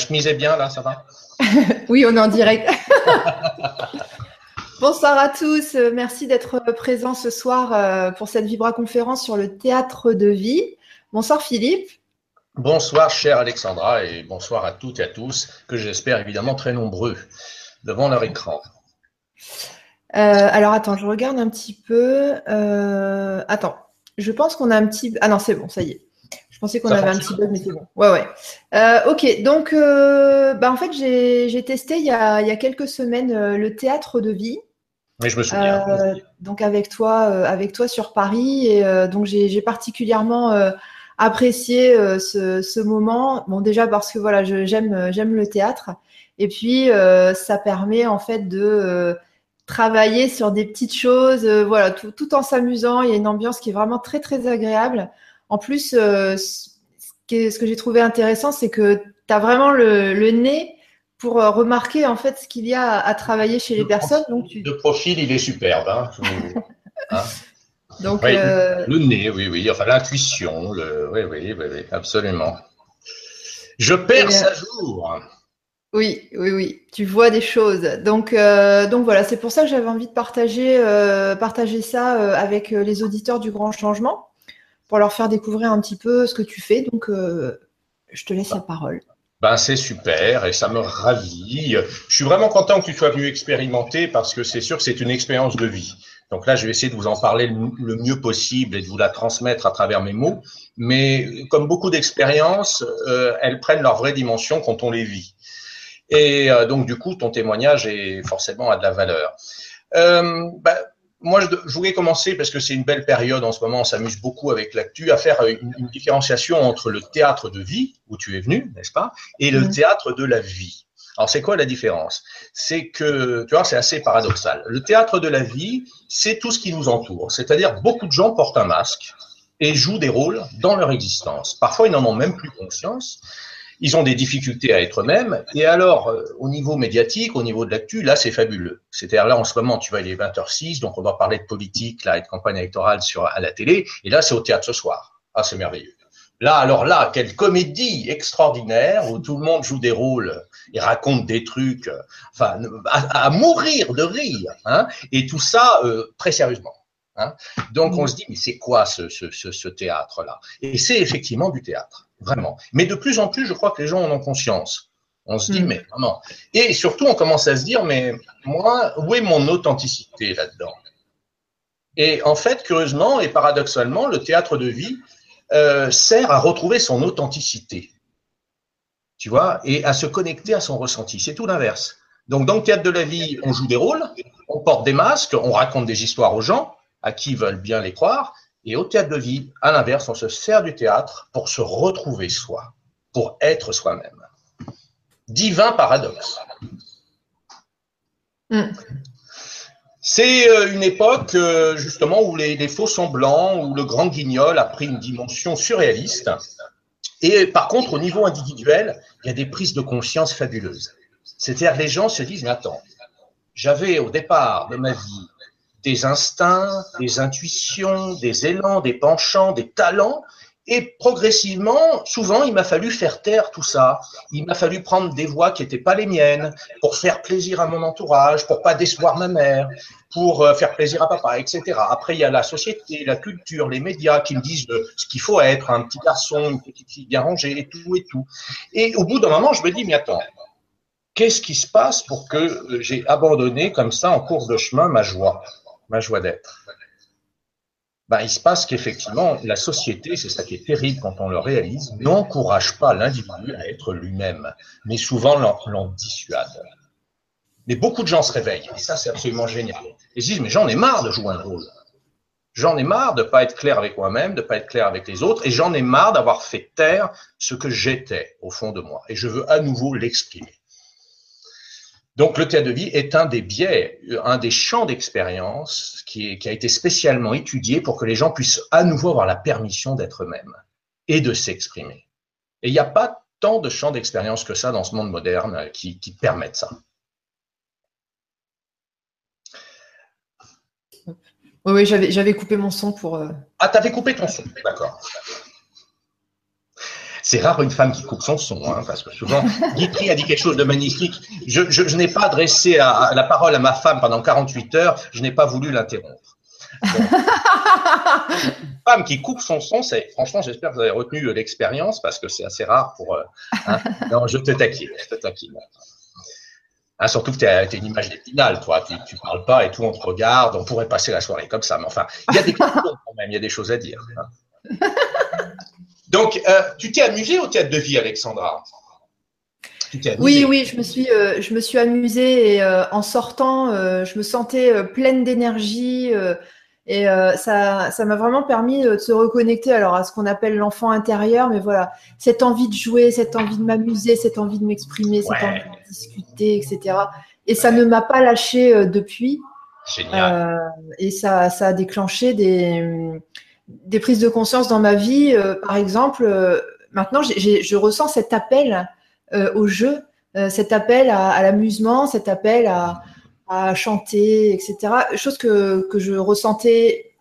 chemise est bien là, ça va Oui, on est en direct. Bonsoir à tous. Merci d'être présents ce soir euh, pour cette Vibra conférence sur le théâtre de vie. Bonsoir Philippe. Bonsoir chère Alexandra et bonsoir à toutes et à tous, que j'espère évidemment très nombreux devant leur écran. Euh, alors attends, je regarde un petit peu. Euh, attends, je pense qu'on a un petit. Ah non, c'est bon, ça y est. Je pensais qu'on avait un petit bug, mais c'est bon. Ouais, ouais. Euh, ok, donc bah, en fait, j'ai testé il y, a, il y, a, quelques semaines le théâtre de vie. Oui, je me souviens. donc avec toi, avec toi sur Paris, et donc j'ai particulièrement apprécié ce, ce, moment. Bon, déjà parce que voilà, j'aime le théâtre, et puis ça permet en fait de travailler sur des petites choses, euh, voilà, tout, en s'amusant. Il y a une ambiance qui est vraiment très très agréable. En plus, euh, ce, que j'ai trouvé intéressant, c'est que tu as vraiment le, nez pour euh, remarquer en fait ce qu'il y a à, travailler chez les personnes. Donc, De profil, il est superbe. Hein, hein. Donc, le nez, oui, oui, enfin l'intuition, le... oui, oui, oui, absolument. Je perds à jour. Oui, oui, oui. Tu vois des choses. Donc, euh, donc voilà, c'est pour ça que j'avais envie de partager, euh, partager ça euh, avec les auditeurs du Grand Changement, pour leur faire découvrir un petit peu ce que tu fais. Donc, je te laisse la parole. Ben, c'est super et ça me ravit. Je suis vraiment content que tu sois venu expérimenter parce que c'est sûr que c'est une expérience de vie. Donc là, je vais essayer de vous en parler le mieux possible et de vous la transmettre à travers mes mots. Mais comme beaucoup d'expériences, elles prennent leur vraie dimension quand on les vit. Et euh, donc, du coup, ton témoignage est forcément à de la valeur. Euh, bah, moi, je, voulais commencer parce que c'est une belle période en ce moment, on s'amuse beaucoup avec l'actu, à faire une, une, différenciation entre le théâtre de vie, où tu es venu, n'est-ce pas, et le mmh. théâtre de la vie. Alors, c'est quoi la différence? C'est que, tu vois, c'est assez paradoxal. Le théâtre de la vie, c'est tout ce qui nous entoure. C'est-à-dire, beaucoup de gens portent un masque et jouent des rôles dans leur existence. Parfois, ils n'en ont même plus conscience ils ont des difficultés à être eux-mêmes. Et alors, euh, au niveau médiatique, au niveau de l'actu, là, c'est fabuleux. C'est-à-dire là, en ce moment, tu vois, il est 20h06, donc on va parler de politique, là, et de campagne électorale sur, à la télé. Et là, c'est au théâtre ce soir. Ah, c'est merveilleux. Là, alors là, quelle comédie extraordinaire où tout le monde joue des rôles et raconte des trucs, enfin, à, mourir de rire, hein, et tout ça euh, très sérieusement. Hein. Donc on se dit, mais c'est quoi ce, ce, ce, ce théâtre-là? Et c'est effectivement du théâtre vraiment. Mais de plus en plus, je crois que les gens en ont conscience. On se dit, hmm. mais vraiment. Et surtout, on commence à se dire, mais moi, où est mon authenticité là-dedans? Et en fait, curieusement et paradoxalement, le théâtre de vie euh, sert à retrouver son authenticité. Tu vois? Et à se connecter à son ressenti. C'est tout l'inverse. Donc, dans le théâtre de la vie, on joue des rôles, on porte des masques, on raconte des histoires aux gens, à qui veulent bien les croire, et au théâtre de vie, à l'inverse, on se sert du théâtre pour se retrouver soi, pour être soi-même. Divin paradoxe. Hmm. C'est euh, une époque euh, justement où les, faux semblants, où le grand guignol a pris une dimension surréaliste. Et par contre, au niveau individuel, il y a des prises de conscience fabuleuses. C'est-à-dire les gens se disent, mais attends, j'avais au départ de ma vie des instincts, des intuitions, des élans, des penchants, des talents. Et progressivement, souvent, il m'a fallu faire taire tout ça. Il m'a fallu prendre des voies qui n'étaient pas les miennes pour faire plaisir à mon entourage, pour pas décevoir ma mère, pour euh, faire plaisir à papa, etc. Après, il y a la société, la culture, les médias qui me disent ce qu'il faut être, un petit garçon, une petite fille bien rangée, et tout et tout. Et au bout d'un moment, je me dis, mais attends, qu'est-ce qui se passe pour que euh, j'ai abandonné comme ça en cours de chemin ma joie? Ma joie d'être. Ben, il se passe qu'effectivement, la société, c'est ça qui est terrible quand on le réalise, n'encourage pas l'individu à être lui-même, mais souvent l'en dissuade. Mais beaucoup de gens se réveillent, et ça c'est absolument génial. Ils se disent, mais j'en ai marre de jouer un rôle. J'en ai marre de pas être clair avec moi-même, de pas être clair avec les autres, et j'en ai marre d'avoir fait taire ce que j'étais au fond de moi. Et je veux à nouveau l'exprimer. Donc, le théâtre de vie est un des biais, un des champs d'expérience qui, a été spécialement étudié pour que les gens puissent à nouveau avoir la permission d'être eux-mêmes et de s'exprimer. Et il n'y a pas tant de champs d'expérience que ça dans ce monde moderne qui, permettent ça. Oui, j'avais coupé mon son pour. Euh, ah, tu avais coupé ton son, d'accord. C'est rare une femme qui coupe son son, hein, parce que souvent, Guitry a dit quelque chose de magnifique. Je, je, je n'ai pas adressé à, la parole à ma femme pendant 48 heures, je n'ai pas voulu l'interrompre. une femme qui coupe son son, c'est franchement, j'espère que vous avez retenu l'expérience parce que c'est assez rare pour. Euh, hein. Non, je te taquine, je te taquine. Hein, surtout que tu as, une image d'épinal, toi. Tu, tu parles pas et tout, on te regarde. On pourrait passer la soirée comme ça. Mais enfin, il y a des questions quand même, il y a des choses à dire. Hein. Donc, euh, tu t'es amusée au théâtre de vie, Alexandra? Oui, oui, je me suis, euh, je me suis amusée et euh, en sortant, je me sentais pleine d'énergie et ça, ça m'a vraiment permis de se reconnecter alors à ce qu'on appelle l'enfant intérieur, mais voilà, cette envie de jouer, cette envie de m'amuser, cette envie de m'exprimer, cette envie de discuter, etc. Et ça ne m'a pas lâché depuis. Génial. et ça, ça a déclenché des des prises de conscience dans ma vie. Euh, par exemple, euh, maintenant, je ressens cet appel euh, au jeu, cet appel à, l'amusement, cet appel à, chanter, etc. Chose que, que je ressentais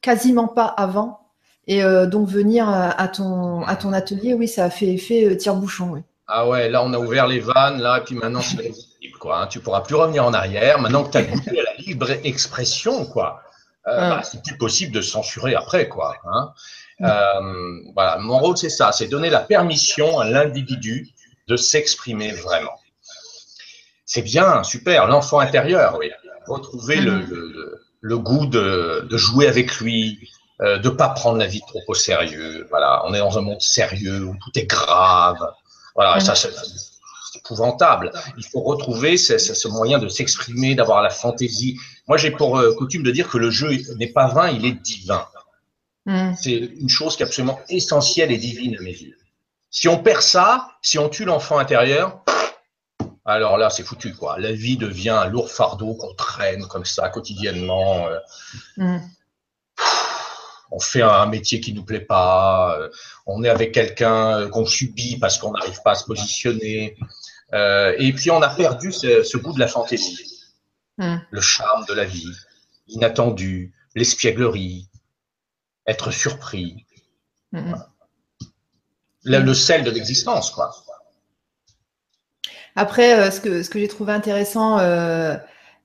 quasiment pas avant. Et donc venir à, ton, à ton atelier, oui, ça a fait effet tire-bouchon. Ah ouais, là on a ouvert les vannes, là, et puis maintenant c'est libre, quoi. Hein. Tu pourras plus revenir en arrière. Maintenant que tu as goûté la libre expression, quoi. Euh, ah. bah, c'est plus possible de censurer après, quoi. Hein. Euh, voilà, mon rôle c'est ça, c'est donner la permission à l'individu de s'exprimer vraiment. C'est bien, super, l'enfant intérieur, oui. Retrouver le, mm. le, le, goût de, de, jouer avec lui, euh, de pas prendre la vie trop au sérieux. Voilà, on est dans un monde sérieux où tout est grave. Voilà, mm. ça, épouvantable. Il faut retrouver ce, ce moyen de s'exprimer, d'avoir la fantaisie. Moi, j'ai pour euh, coutume de dire que le jeu n'est pas vain, il est divin. Hmm. C'est une chose qui est absolument essentielle et divine à mes yeux. Si on perd ça, si on tue l'enfant intérieur, alors là, c'est foutu, quoi. La vie devient un lourd fardeau qu'on traîne comme ça quotidiennement. Euh. Hmm. On fait un métier qui nous plaît pas. Euh, on est avec quelqu'un qu'on subit parce qu'on n'arrive pas à se positionner. Euh, et puis on a perdu ce, ce goût de la fantaisie, hmm. le charme de la vie, l'inattendu, l'espièglerie, être surpris, hmm. le, sel de l'existence, quoi. Après, euh, ce que, ce que j'ai trouvé intéressant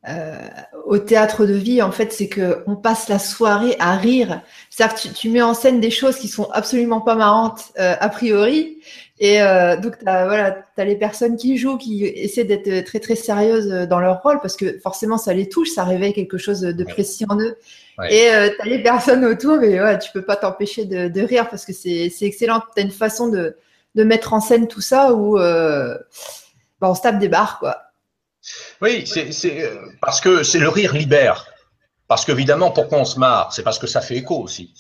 euh, euh, au théâtre de vie, en fait, c'est que on passe la soirée à rire. C'est-à-dire que tu, mets en scène des choses qui sont absolument pas marrantes euh, a priori, et euh, donc t'as voilà, as les personnes qui jouent, qui essaient d'être très très sérieuses dans leur rôle parce que forcément ça les touche, ça réveille quelque chose de précis en eux. Et euh, tu as les personnes autour, mais ouais, tu peux pas t'empêcher de, de, rire parce que c'est excellent. Tu as une façon de, de mettre en scène tout ça où bah, on se tape des barres quoi. Oui, c'est euh, parce que c'est le rire libère. Parce qu'évidemment, pourquoi on se marre? C'est parce que ça fait écho aussi.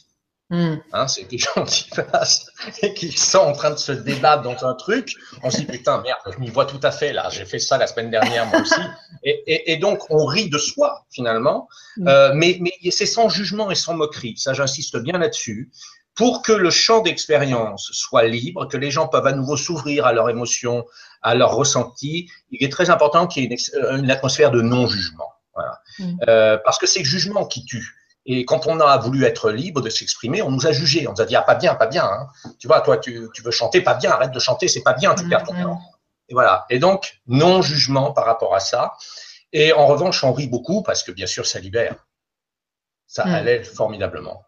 Hmm. Hein, c'est des gens qui passent et qui sont en train de se débattre dans un truc. On se dit putain merde, je m'y vois tout à fait là. J'ai fait ça la semaine dernière moi aussi. Et, et, et donc on rit de soi finalement, hmm. euh, mais, mais c'est sans jugement et sans moquerie. Ça j'insiste bien là-dessus pour que le champ d'expérience soit libre, que les gens peuvent à nouveau s'ouvrir à leurs émotions, à leurs ressentis, il est très important qu'il y ait une, atmosphère de non-jugement. Voilà. Mm. Euh, parce que c'est le jugement qui tue. Et quand on a voulu être libre de s'exprimer, on nous a jugé. On nous a dit ah pas bien, pas bien. Hein. Tu vois, toi tu, tu, veux chanter, pas bien. Arrête de chanter, c'est pas bien. Tu perds ton mm, mm. temps. Et voilà. Et donc non jugement par rapport à ça. Et en revanche, on rit beaucoup parce que bien sûr ça libère. Ça allège formidablement.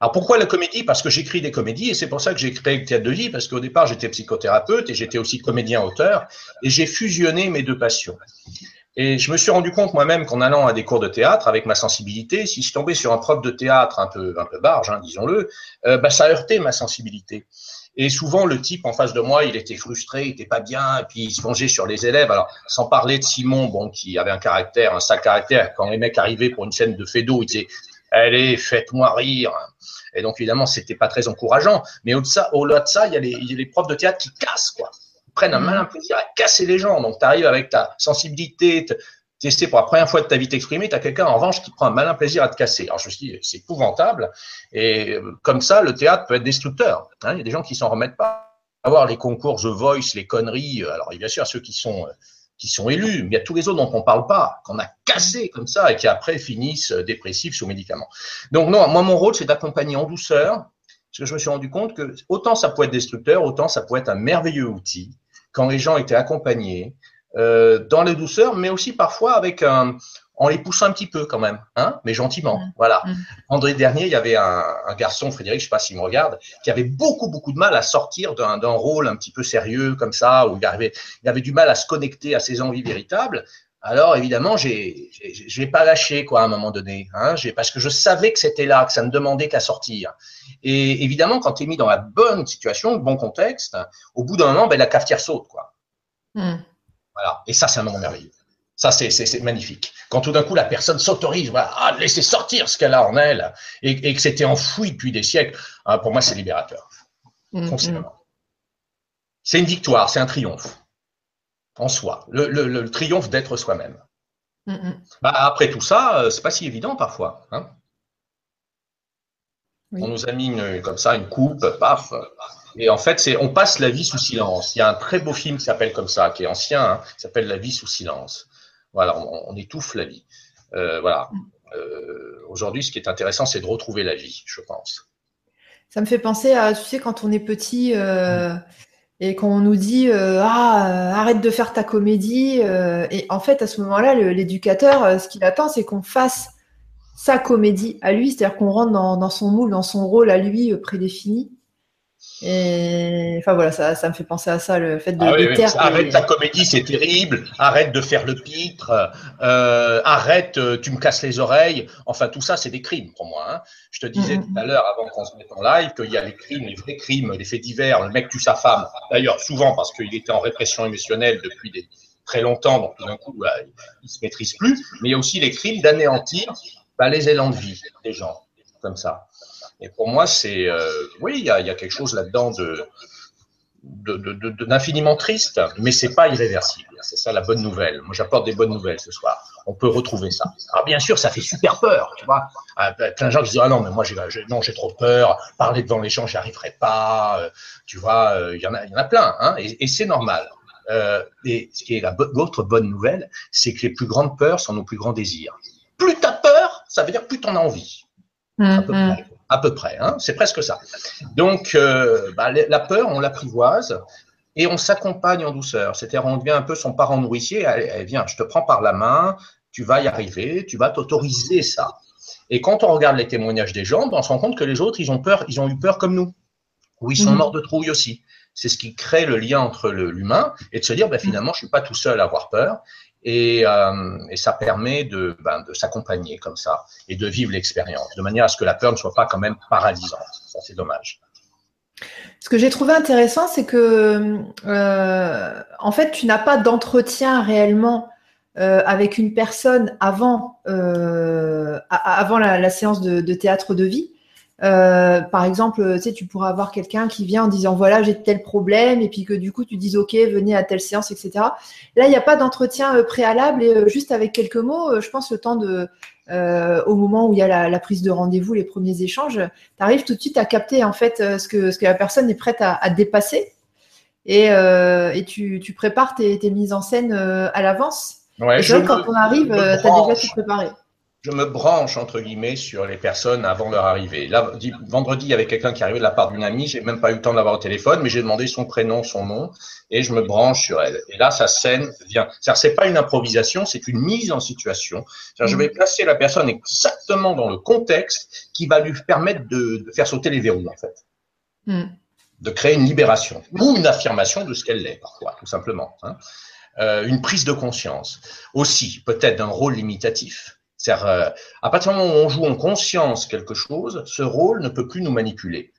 Alors pourquoi la comédie? Parce que j'écris des comédies et c'est pour ça que j'ai créé le théâtre de vie, parce qu'au départ j'étais psychothérapeute et j'étais aussi comédien-auteur et j'ai fusionné mes deux passions. Et je me suis rendu compte moi-même qu'en allant à des cours de théâtre avec ma sensibilité, si je tombais sur un prof de théâtre un peu, un peu barge, hein, disons-le, euh, bah, ça heurtait ma sensibilité. Et souvent, le type en face de moi, il était frustré, il était pas bien, et puis il se vengeait sur les élèves. Alors, sans parler de Simon, bon, qui avait un caractère, un sale caractère, quand les mecs arrivaient pour une scène de fédo, il disait allez, faites-moi rire. Et donc, évidemment, c'était pas très encourageant. Mais au-delà de ça, il y, a les, il y a les profs de théâtre qui cassent, quoi. Ils prennent un mmh. malin plaisir à casser les gens. Donc, tu arrives avec ta sensibilité, essaies pour la première fois de ta vie t'exprimer, tu as quelqu'un en revanche qui prend un malin plaisir à te casser. Alors je me suis dit, c'est épouvantable. Et euh, comme ça, le théâtre peut être destructeur. Hein. il y a des gens qui s'en remettent pas. Avoir les concours The Voice, les conneries. Euh, alors bien sûr, ceux qui sont euh, qui sont élus, mais il y a tous les autres dont on ne parle pas, qu'on a cassé comme ça et qui après finissent dépressifs sous médicaments. Donc non, moi mon rôle c'est d'accompagner en douceur Parce que je me suis rendu compte que autant ça peut être destructeur, autant ça peut être un merveilleux outil quand les gens étaient accompagnés euh, dans la douceur, mais aussi parfois avec un, en les poussant un petit peu quand même, hein, mais gentiment. Mmh. Voilà. Mmh. André dernier, il y avait un, un garçon, Frédéric, je sais pas s'il me regarde, qui avait beaucoup beaucoup de mal à sortir d'un rôle un petit peu sérieux comme ça, où il avait, il avait du mal à se connecter à ses envies véritables. Alors évidemment, j'ai, j'ai pas lâché quoi à un moment donné, hein, j'ai parce que je savais que c'était là, que ça ne demandait qu'à sortir. Et évidemment, quand tu es mis dans la bonne situation, le bon contexte, au bout d'un moment, ben, la cafetière saute quoi. Mmh. Voilà. Et ça, c'est un moment merveilleux. Ça, c'est magnifique. Quand tout d'un coup, la personne s'autorise voilà, à laisser sortir ce qu'elle a en elle et, et que c'était enfoui depuis des siècles, hein, pour moi, c'est libérateur. Mmh, C'est une victoire, c'est un triomphe en soi, le, le, le triomphe d'être soi-même. Mm bah, après tout ça, euh, c'est pas si évident parfois. Hein On nous a mis une, comme ça une coupe, paf. Et en fait, c'est on passe la vie sous silence. Il y a un très beau film qui s'appelle comme ça, qui est ancien, hein, qui s'appelle La vie sous silence. Voilà, on, étouffe la vie. Euh, voilà. Euh, Aujourd'hui, ce qui est intéressant, c'est de retrouver la vie, je pense. Ça me fait penser à, tu sais, quand on est petit, euh, et qu'on nous dit ah arrête de faire ta comédie et en fait à ce moment-là l'éducateur ce qu'il attend c'est qu'on fasse sa comédie à lui c'est-à-dire qu'on rentre dans, son moule dans son rôle à lui prédéfini et enfin voilà, ça, ça me fait penser à ça, le fait de, ah Arrête ta comédie, c'est terrible. Arrête de faire le pitre. Euh, arrête, euh, tu me casses les oreilles. Enfin, tout ça, c'est des crimes pour moi. Hein. Je te disais tout à l'heure, avant qu'on se mette en live, qu'il y a les crimes, les vrais crimes, les faits divers. Le mec tue sa femme. D'ailleurs, souvent parce qu'il était en répression émotionnelle depuis des, très longtemps, donc tout d'un coup, bah, il se maîtrise plus. Mais il y a aussi les crimes d'anéantir bah, les élans de vie des gens, comme ça. Et pour moi, c'est euh, oui, il y a, y a, quelque chose là-dedans de d'infiniment de, de, triste, mais c'est pas irréversible. C'est ça la bonne nouvelle. Moi, j'apporte des bonnes nouvelles ce soir. On peut retrouver ça. Alors bien sûr, ça fait super peur, tu vois. Ah, ben, plein de gens qui disent ah non mais moi j'ai non j'ai trop peur. Parler devant les gens, j'y arriverai pas. Euh, tu vois, euh, il y en a y en a plein, hein, et, et c'est normal. Euh, et ce qui est l'autre bonne nouvelle, c'est que les plus grandes peurs sont nos plus grands désirs. Plus t'as peur, ça veut dire plus t'en as envie. À peu mm-hmm. près à peu près. Hein, c'est presque ça. Donc, euh, bah, la peur, on l'apprivoise et on s'accompagne en douceur. C'est-à-dire, on devient un peu son parent nourricier. Vient, je te prends par la main, tu vas y arriver, tu vas t'autoriser ça. Et quand on regarde les témoignages des gens, ben, on se rend compte que les autres, ils ont peur, ils ont eu peur comme nous, ou ils sont mhm. morts de trouille aussi. C'est ce qui crée le lien entre l'humain et de se dire, ben, finalement, je suis pas tout seul à avoir peur. Et, euh, et, ça permet de, ben, de s'accompagner comme ça et de vivre l'expérience, de manière à ce que la peur ne soit pas quand même paralysante. Ça, c'est dommage. Ce que j'ai trouvé intéressant, c'est que, euh, en fait, tu n'as pas d'entretien réellement euh, avec une personne avant, avant la, séance de, théâtre de vie. Euh, par exemple, tu sais, tu pourras avoir quelqu'un qui vient en disant voilà, j'ai tel problème, et puis que du coup tu dis ok, venez à telle séance, etc. Là, il n'y a pas d'entretien euh, préalable et euh, juste avec quelques mots, je pense le temps de, au moment où il y a la, la prise de rendez-vous, les premiers échanges, tu arrives tout de suite à capter en fait ce que, ce que la personne est prête à, à dépasser et, et tu, tu, prépares tes, tes, mises en scène à l'avance. Ouais, et quand on arrive, tu as déjà tout préparé je me branche entre guillemets sur les personnes avant leur arrivée. Là, vendredi, il y avait quelqu'un qui arrivait de la part d'une amie, j'ai même pas eu le temps d'avoir au téléphone, mais j'ai demandé son prénom, son nom, et je me branche sur elle. Et là, sa scène vient. C'est-à-dire, c'est pas une improvisation, c'est une mise en situation. Je vais placer la personne exactement dans le contexte qui va lui permettre de, de faire sauter les verrous, en fait. Mm. De créer une libération ou une affirmation de ce qu'elle est, parfois, tout simplement. Hein. Euh, une prise de conscience. Aussi, peut-être d'un rôle limitatif c'est-à-dire, euh, à partir du moment où on joue en conscience quelque chose, ce rôle ne peut plus nous manipuler.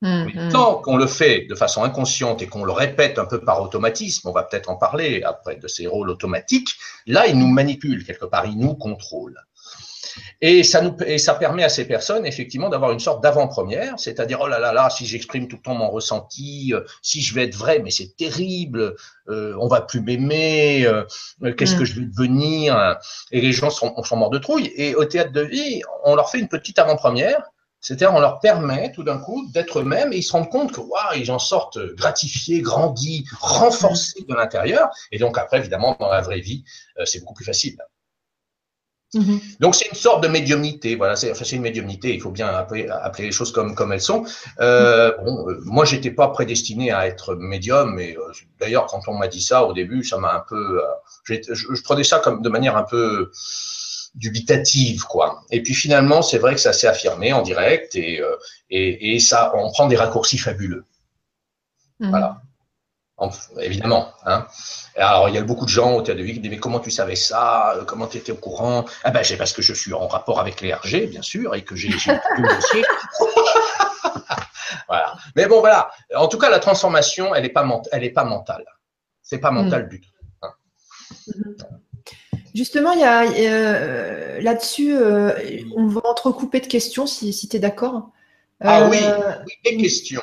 Mmh, Mais mmh. tant qu'on le fait de façon inconsciente et qu'on le répète un peu par automatisme, on va peut-être en parler après de ces rôles automatiques, là, il nous manipule quelque part, il nous contrôle. Et ça, nous, et ça permet à ces personnes, effectivement, d'avoir une sorte d'avant-première, c'est-à-dire, oh là là là, si j'exprime tout le temps mon ressenti, euh, si je vais être vrai, mais c'est terrible, euh, on va plus m'aimer, euh, qu'est-ce que mm. je vais devenir Et les gens sont, sont morts de trouille. Et au théâtre de vie, on leur fait une petite avant-première, c'est-à-dire, on leur permet tout d'un coup d'être eux-mêmes et ils se rendent compte que waouh, ils en sortent gratifiés, grandis, renforcés de l'intérieur. Et donc après, évidemment, dans la vraie vie, c'est beaucoup plus facile. Mhm. Donc c'est une sorte de médiumnité, voilà, c'est enfin, une médiumnité, il faut bien appeler, appeler, les choses comme, comme elles sont. Euh, bon, euh, moi j'étais pas prédestiné à être médium, mais euh, d'ailleurs quand on m'a dit ça au début, ça m'a un peu, euh, je, je, prenais ça comme de manière un peu dubitative, quoi. Et puis finalement, c'est vrai que ça s'est affirmé en direct et, et, et ça, on prend des raccourcis fabuleux. Mhm. Voilà évidemment. Hein. Alors, il y a beaucoup de gens au théâtre de vie qui disent Mais comment tu savais ça? Comment tu étais au courant? Ah ben, c'est parce que je suis en rapport avec les RG, bien sûr, et que j'ai le dossier. voilà. Mais bon, voilà. En tout cas, la transformation, elle n'est pas, elle est pas mentale. C'est pas mental mm. du tout. Hein. Justement, il y a euh, là-dessus, euh, on va entrecouper de questions si, si tu es d'accord. ah euh, oui, des questions.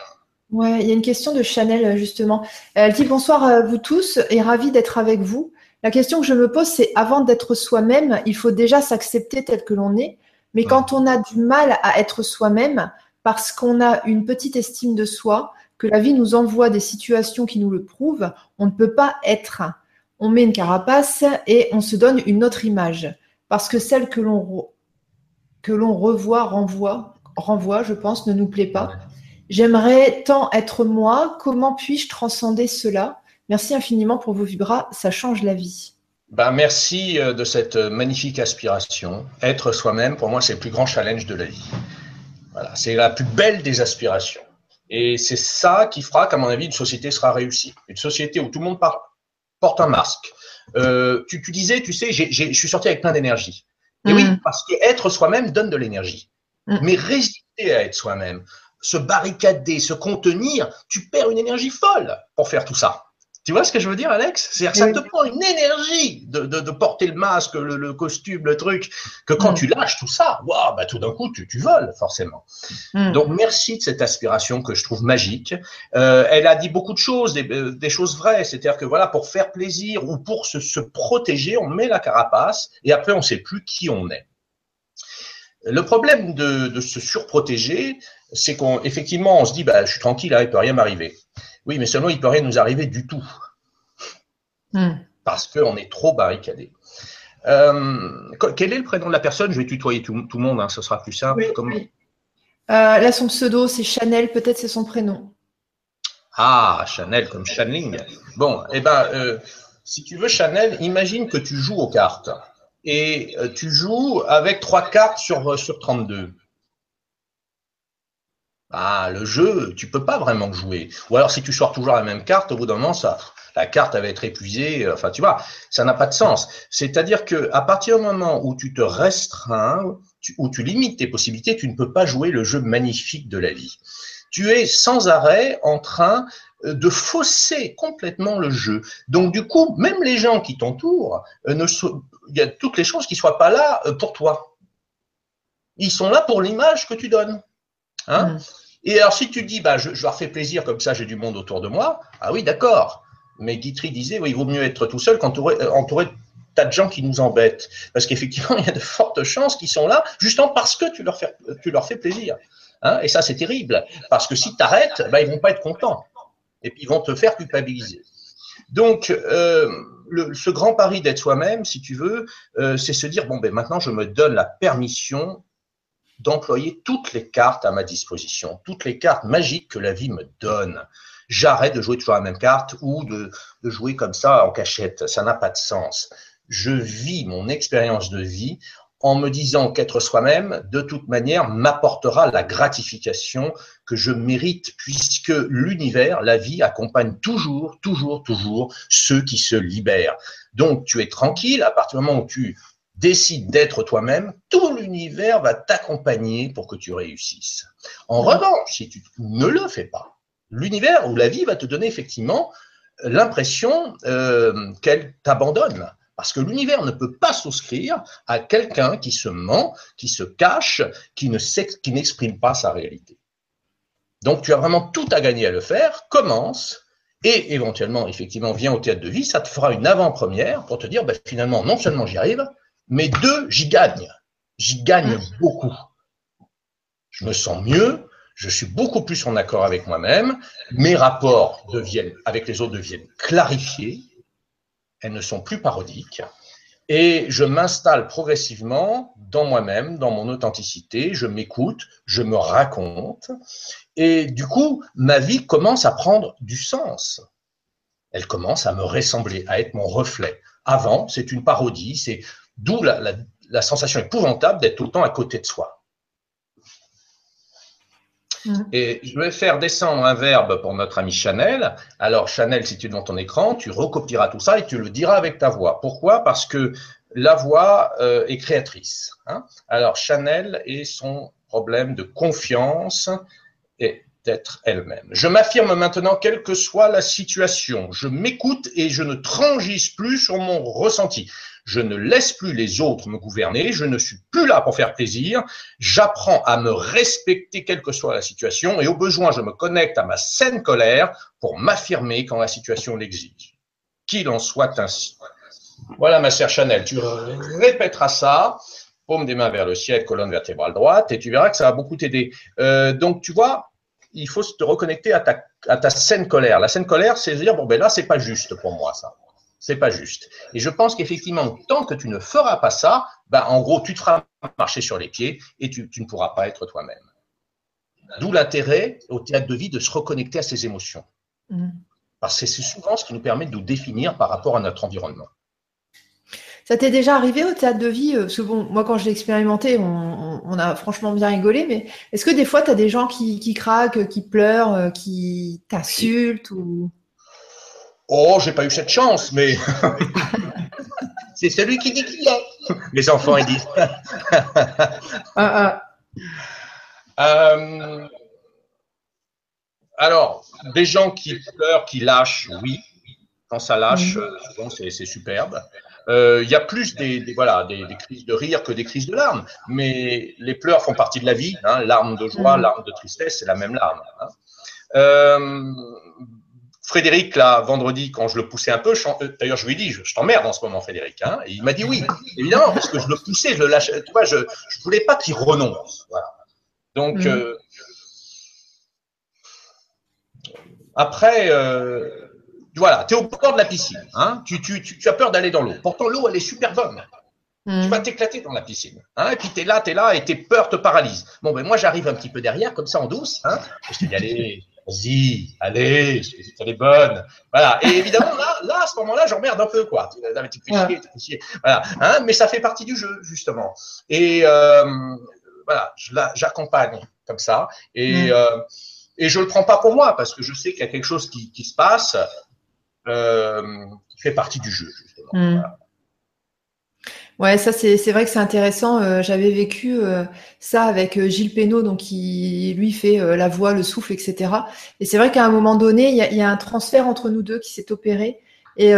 Ouais, il y a une question de Chanel justement. Elle dit bonsoir à vous tous et ravie d'être avec vous. La question que je me pose, c'est avant d'être soi-même, il faut déjà s'accepter tel que l'on est. Mais quand on a du mal à être soi-même, parce qu'on a une petite estime de soi, que la vie nous envoie des situations qui nous le prouvent, on ne peut pas être. On met une carapace et on se donne une autre image. Parce que celle que l'on que l'on revoit, renvoie, renvoie, je pense, ne nous plaît pas. J'aimerais tant être moi, comment puis-je transcender cela? Merci infiniment pour vos vibras, ça change la vie. Ben, merci euh, de cette euh, magnifique aspiration. Être soi-même, pour moi, c'est le plus grand challenge de la vie. Voilà, c'est la plus belle des aspirations. Et c'est ça qui fera qu'à mon avis, une société sera réussie. Une société où tout le monde porte un masque. Euh, tu, disais, tu sais, je suis sorti avec plein d'énergie. Et oui, mm. parce que être soi-même donne de l'énergie. Mm. Mais résister à être soi-même, se barricader, se contenir, tu perds une énergie folle pour faire tout ça. Tu vois ce que je veux dire, Alex? C'est-à-dire que ça te prend une énergie de, de, porter le masque, le, costume, le truc, que quand mm. tu lâches tout ça, waouh, bah, tout d'un coup, tu, tu voles, forcément. Mm. Donc, merci de cette aspiration que je trouve magique. Euh, elle a dit beaucoup de choses, des, euh, des choses vraies. C'est-à-dire que voilà, pour faire plaisir ou pour se, se protéger, on met la carapace et après, on ne sait plus qui on est. Le problème de, de se surprotéger, c'est qu'on effectivement on se dit bah je suis tranquille là, il peut rien m'arriver. Oui, mais seulement il peut rien nous arriver du tout. Hmm. Parce qu'on est trop barricadé. Euh, quel est le prénom de la personne? Je vais tutoyer tout, le monde, hein, ce sera plus simple. Euh, là, son pseudo, c'est Chanel, peut-être c'est son prénom. Ah, Chanel comme Channeling. Bon, eh ben, euh, si tu veux Chanel, imagine que tu joues aux cartes. Et tu joues avec trois cartes sur, sur 32 ah, le jeu, tu peux pas vraiment jouer. Ou alors, si tu sors toujours la même carte, au bout d'un moment, ça, la carte va être épuisée. Euh, enfin, tu vois, ça n'a pas de sens. C'est-à-dire que à partir du moment où tu te restreins, où tu limites tes possibilités, tu ne peux pas jouer le jeu magnifique de la vie. Tu es sans arrêt en train euh, de fausser complètement le jeu. Donc, du coup, même les gens qui t'entourent, euh, ne il y a toutes les chances qu'ils soient pas là pour toi. Ils sont là pour l'image que tu donnes. Hein mm. Et alors, si tu dis, bah, je, leur fais plaisir, comme ça j'ai du monde autour de moi, ah oui, d'accord. Mais Guitry disait, oui, il vaut mieux être tout seul qu'entouré euh, entouré de tas de gens qui nous embêtent. Parce qu'effectivement, il y a de fortes chances qu'ils sont là, justement parce que tu leur fais, tu leur fais plaisir. Hein et ça, c'est terrible. Parce que si tu arrêtes, bah, ils vont pas être contents. Et puis, ils vont te faire culpabiliser. Donc, euh, le, ce grand pari d'être soi-même, si tu veux, euh, c'est se dire, bon, ben maintenant, je me donne la permission d'employer toutes les cartes à ma disposition, toutes les cartes magiques que la vie me donne. J'arrête de jouer toujours la même carte ou de, de jouer comme ça en cachette. Ça n'a pas de sens. Je vis mon expérience de vie en me disant qu'être soi-même, de toute manière, m'apportera la gratification que je mérite, puisque l'univers, la vie, accompagne toujours, toujours, toujours ceux qui se libèrent. Donc, tu es tranquille à partir du moment où tu décide d'être toi-même, tout l'univers va t'accompagner pour que tu réussisses. En revanche, si tu ne le fais pas, l'univers ou la vie va te donner effectivement l'impression euh, qu'elle t'abandonne. Parce que l'univers ne peut pas souscrire à quelqu'un qui se ment, qui se cache, qui n'exprime pas sa réalité. Donc tu as vraiment tout à gagner à le faire, commence, et éventuellement, effectivement, viens au théâtre de vie, ça te fera une avant-première pour te dire, ben, finalement, non seulement j'y arrive, mais deux, j'y gagne. J'y gagne mmh. beaucoup. Je me sens mieux, je suis beaucoup plus en accord avec moi-même, mes rapports deviennent, avec les autres deviennent clarifiés, elles ne sont plus parodiques, Et je m'installe progressivement dans moi-même, dans mon authenticité, je m'écoute, je me raconte, et du coup, ma vie commence à prendre du sens. Elle commence à me ressembler, à être mon reflet. Avant, c'est une parodie, c'est d'où la, sensation épouvantable d'être tout le temps à côté de soi. Mmh. Et je vais faire descendre un verbe pour notre ami Chanel. Alors, Chanel, si tu es devant ton écran, tu recopieras tout ça et tu le diras avec ta voix. Pourquoi? Parce que la voix euh, est créatrice. Hein. Alors, Chanel et son problème de confiance et elle-même. Je m'affirme maintenant, quelle que soit la situation. Je m'écoute et je ne transgisse plus sur mon ressenti. Je ne laisse plus les autres me gouverner. Je ne suis plus là pour faire plaisir. J'apprends à me respecter, quelle que soit la situation. Et au besoin, je me connecte à ma saine colère pour m'affirmer quand la situation l'exige. Qu'il en soit ainsi. Voilà, ma chère Chanel, tu répéteras ça, paume des mains vers le ciel, colonne vertébrale droite, et tu verras que ça va beaucoup t'aider. Euh, donc, tu vois, il faut se reconnecter à ta, à ta saine colère. La saine colère, c'est dire, bon, ben là, c'est pas juste pour moi, ça. C'est pas juste. Et je pense qu'effectivement, tant que tu ne feras pas ça, ben, en gros, tu te feras marcher sur les pieds et tu, tu ne pourras pas être toi-même. D'où l'intérêt au théâtre de vie de se reconnecter à ses émotions. Mmh. Parce que c'est souvent ce qui nous permet de nous définir par rapport à notre environnement. Ça t'est déjà arrivé au théâtre de vie euh, Parce que bon, moi, quand je l'ai expérimenté, on, a franchement bien rigolé, mais est-ce que des fois, tu as des gens qui, craquent, qui pleurent, euh, qui t'insultent ou... Oh, j'ai pas eu cette chance, mais c'est celui qui dit qu'il est. Les enfants, ils disent. Ah, ah. Euh, alors, des gens qui pleurent, qui lâchent, oui. Quand ça lâche, mm. c'est superbe. Euh, il y a plus des, voilà, des, crises de rire que des crises de larmes, mais les pleurs font partie de la vie. Hein, larmes de joie, mm. larmes de tristesse, c'est la même larme. Hein. Euh, Frédéric, là, vendredi, quand je le poussais un peu, euh, d'ailleurs, je lui ai dit, je, t'emmerde en ce moment, Frédéric. Hein, et il m'a dit oui, évidemment, parce que je le poussais, je le lâchais. Tu vois, je ne voulais pas qu'il renonce. Voilà. Donc, mm. après, voilà, tu es au bord de la piscine, hein, tu, as peur d'aller dans l'eau. Pourtant, l'eau, elle est super bonne. Tu hmm. vas t'éclater dans la piscine. Hein, et puis tu es là, tu es là, et tes peurs te paralysent. Bon, ben moi, j'arrive un petit peu derrière, comme ça, en douce. Hein, je te dis, allez, vas-y, allez, elle est bonne. Voilà. Et évidemment, là, là à ce moment-là, j'emmerde un peu, quoi. Tu fais chier, Voilà. Hein, mais ça fait partie du jeu, justement. Et euh, voilà, j'accompagne comme ça. Et, hmm. euh, et je ne le prends pas pour moi, parce que je sais qu'il y a quelque chose qui, qui se passe euh, qui fait partie du jeu, justement. Hmm. Ouais, ça c'est vrai que c'est intéressant. Euh, j'avais vécu euh, ça avec Gilles Pénaud, donc qui lui fait la voix, le souffle, etc. Et c'est vrai qu'à un moment donné, il y, a, un transfert entre nous deux qui s'est opéré. Et,